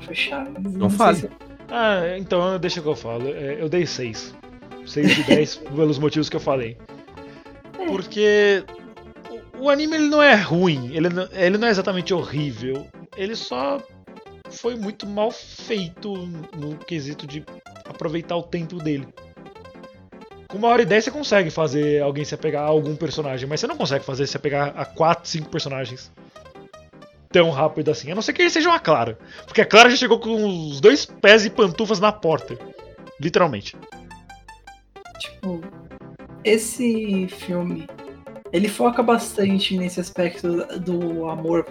Fechar. Não sei fale. se- Ah, então deixa que eu falo. É, Eu dei 6. 6 de 10 pelos motivos que eu falei. Porque o, o anime ele não é ruim, ele não, ele não é exatamente horrível. Ele só foi muito mal feito no quesito de aproveitar o tempo dele. Com uma hora e dez você consegue fazer alguém se apegar a algum personagem, mas você não consegue fazer se apegar a 4, 5 personagens tão rápido assim. A não ser que ele seja uma Clara. Porque a Clara já chegou com os dois pés e pantufas na porta. Literalmente. Tipo, esse filme, ele foca bastante nesse aspecto do amor,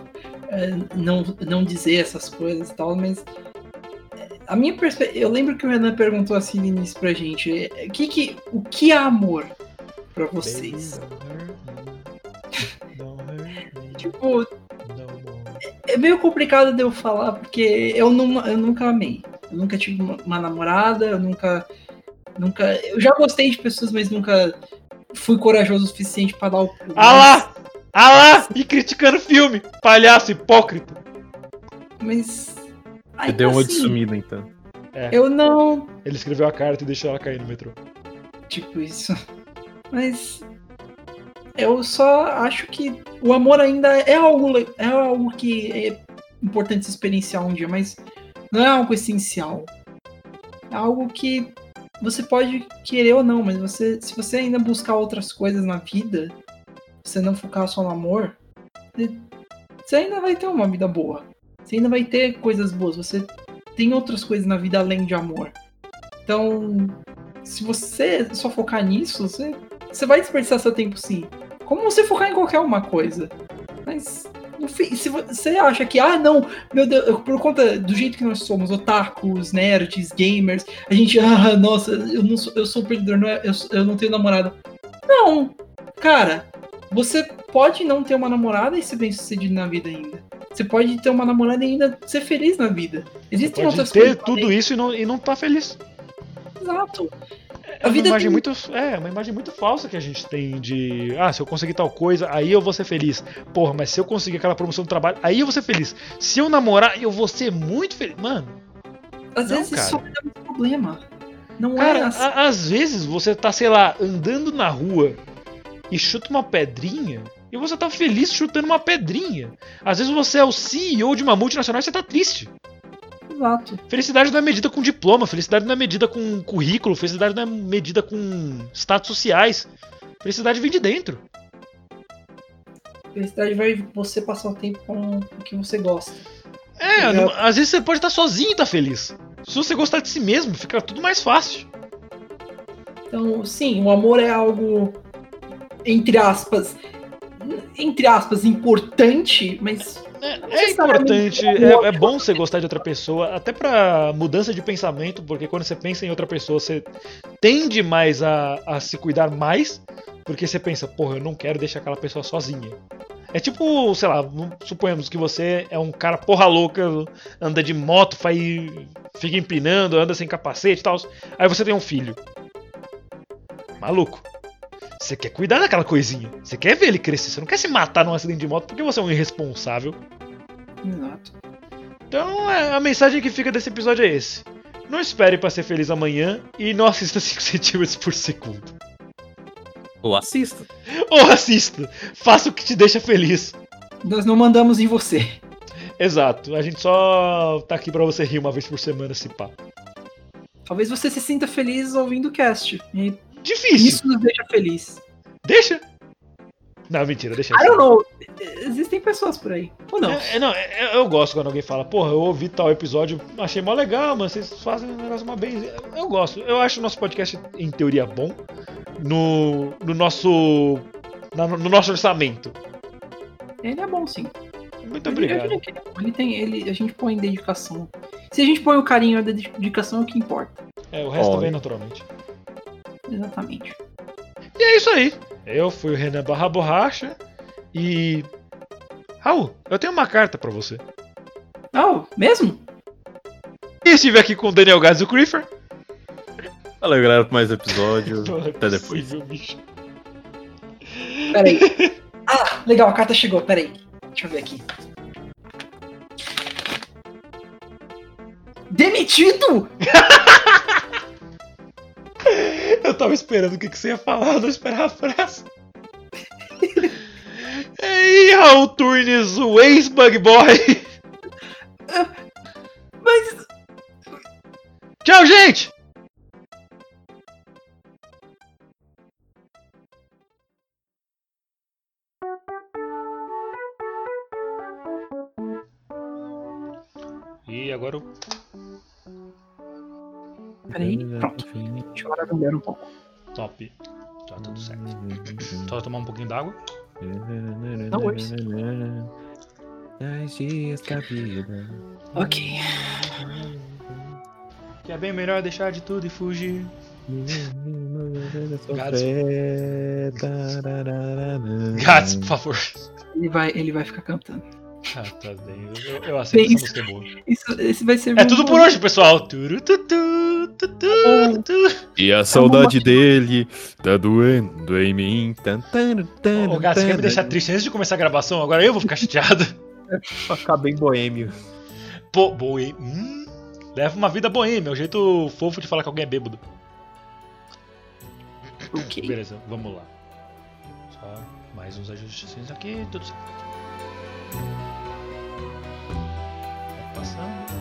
é, não, não dizer essas coisas e tal, mas é, a minha perspectiva, eu lembro que o Renan perguntou assim no início pra gente, é, que que, o que é amor pra vocês? Tipo, é meio complicado de eu falar, porque eu, não, eu nunca amei. Eu nunca tive uma, uma namorada, eu nunca. Nunca. Eu já gostei de pessoas, mas nunca fui corajoso o suficiente pra dar o. cu. Ah lá! Ah lá! E criticando o filme! Palhaço hipócrita! Mas. Você Aí, deu uma de assim, sumida, então. Eu não. Ele escreveu a carta e deixou ela cair no metrô. Tipo isso. Mas. Eu só acho que o amor ainda é algo, é algo que é importante se experienciar um dia, mas não é algo essencial. É algo que você pode querer ou não, mas você, se você ainda buscar outras coisas na vida, você não focar só no amor, você ainda vai ter uma vida boa. Você ainda vai ter coisas boas. Você tem outras coisas na vida além de amor. Então, se você só focar nisso, você, você vai desperdiçar seu tempo sim. Como você focar em qualquer uma coisa. Mas, no fim, se você acha que, ah, não, meu Deus, eu- por conta do jeito que nós somos, otakus, nerds, gamers, a gente, ah, nossa, eu, não sou, eu sou um perdedor, não é- eu, eu não tenho namorada. Não, cara, você pode não ter uma namorada e ser bem sucedido na vida ainda. Você pode ter uma namorada e ainda ser feliz na vida. Existem Pode outras ter coisas. tudo isso e não, e não tá feliz. Exato. É uma imagem tem- muito. É, uma imagem muito falsa que a gente tem de. Ah, se eu conseguir tal coisa, aí eu vou ser feliz. Porra, mas se eu conseguir aquela promoção do trabalho, aí eu vou ser feliz. Se eu namorar, eu vou ser muito feliz. Mano, Às Não, vezes cara. isso só dá um problema. Não é cara, assim. a- às vezes você tá, sei lá, andando na rua e chuta uma pedrinha. E você tá feliz chutando uma pedrinha. Às vezes você é o CEO de uma multinacional e você tá triste. Exato. Felicidade não é medida com diploma, felicidade não é medida com currículo, felicidade não é medida com status sociais. Felicidade vem de dentro. Felicidade vai você passar o tempo com o que você gosta. É, É. às vezes você pode estar sozinho e tá feliz. Se você gostar de si mesmo, fica tudo mais fácil. Então, sim, o amor é algo, entre aspas, entre aspas, importante, mas É, é importante, é, é bom você gostar de outra pessoa, até pra mudança de pensamento, porque quando você pensa em outra pessoa, você tende mais a, a se cuidar mais, porque você pensa, porra, eu não quero deixar aquela pessoa sozinha. É tipo, sei lá, suponhamos que você é um cara porra louca, anda de moto, faz, fica empinando, anda sem capacete e tal. Aí você tem um filho. Maluco. Você quer cuidar daquela coisinha. Você quer ver ele crescer. Você não quer se matar num acidente de moto porque você é um irresponsável. Exato. Então é, a mensagem que fica desse episódio é esse. Não espere pra ser feliz amanhã e não assista 5 centímetros por segundo. Ou assista. Ou assista. Faça o que te deixa feliz. Nós não mandamos em você. Exato. A gente só tá aqui pra você rir uma vez por semana, se pá. Talvez você se sinta feliz ouvindo o cast. E Difícil. isso nos deixa feliz. Deixa. Não, mentira, deixa I assim. don't know. Existem pessoas por aí. Ou não? É, é, não, é, eu gosto quando alguém fala, porra, eu ouvi tal episódio, achei mó legal, mas vocês fazem um negócio uma bem. Eu gosto. Eu acho o nosso podcast, em teoria, bom. No, no nosso. na- no nosso orçamento. Ele é bom, sim. Muito Eu obrigado. diria que Ele tem. Ele, a gente põe dedicação. Se a gente põe o carinho e a dedicação é o que importa. É, o resto Olha. vem naturalmente. Exatamente. E é isso aí. Eu fui o Renan Barra Borracha e. Raul, eu tenho uma carta pra você. Oh, mesmo? E estive aqui com o Daniel Gás do Creeper. Valeu, galera, por mais episódio. Não é Até depois. possível, bicho. Peraí. ah, legal, a carta chegou. Peraí. Deixa eu ver aqui. Demitido? Eu tava esperando o que, que você ia falar, eu não esperava a frase. E Raul Turnes, o ex-Bug Boy. Eu agora um pouco. top. Tá tudo certo. Só tomar um pouquinho d'água. Não, hoje. Dez dias da vida. Ok. Que é bem melhor deixar de tudo e fugir. Gats, por favor. Ele vai, ele vai ficar cantando. Ah, tá bem. Eu, eu aceito Bem, essa música é boa. Isso, esse vai ser. É tudo por hoje, pessoal. Turu, tu, tu, tu, tu, tu. E a saudade dele tá doendo em mim. Tan, tan, tan, Ô, Gats, você quer me deixar triste antes de começar a gravação? Agora eu vou ficar chateado. Pra ficar bem boêmio. Pô, boêmio. Hum, leva uma vida boêmia. É o jeito fofo de falar que alguém é bêbado. Ok. Beleza, vamos lá. Só mais uns ajustes aqui, tudo certo. Vai passando.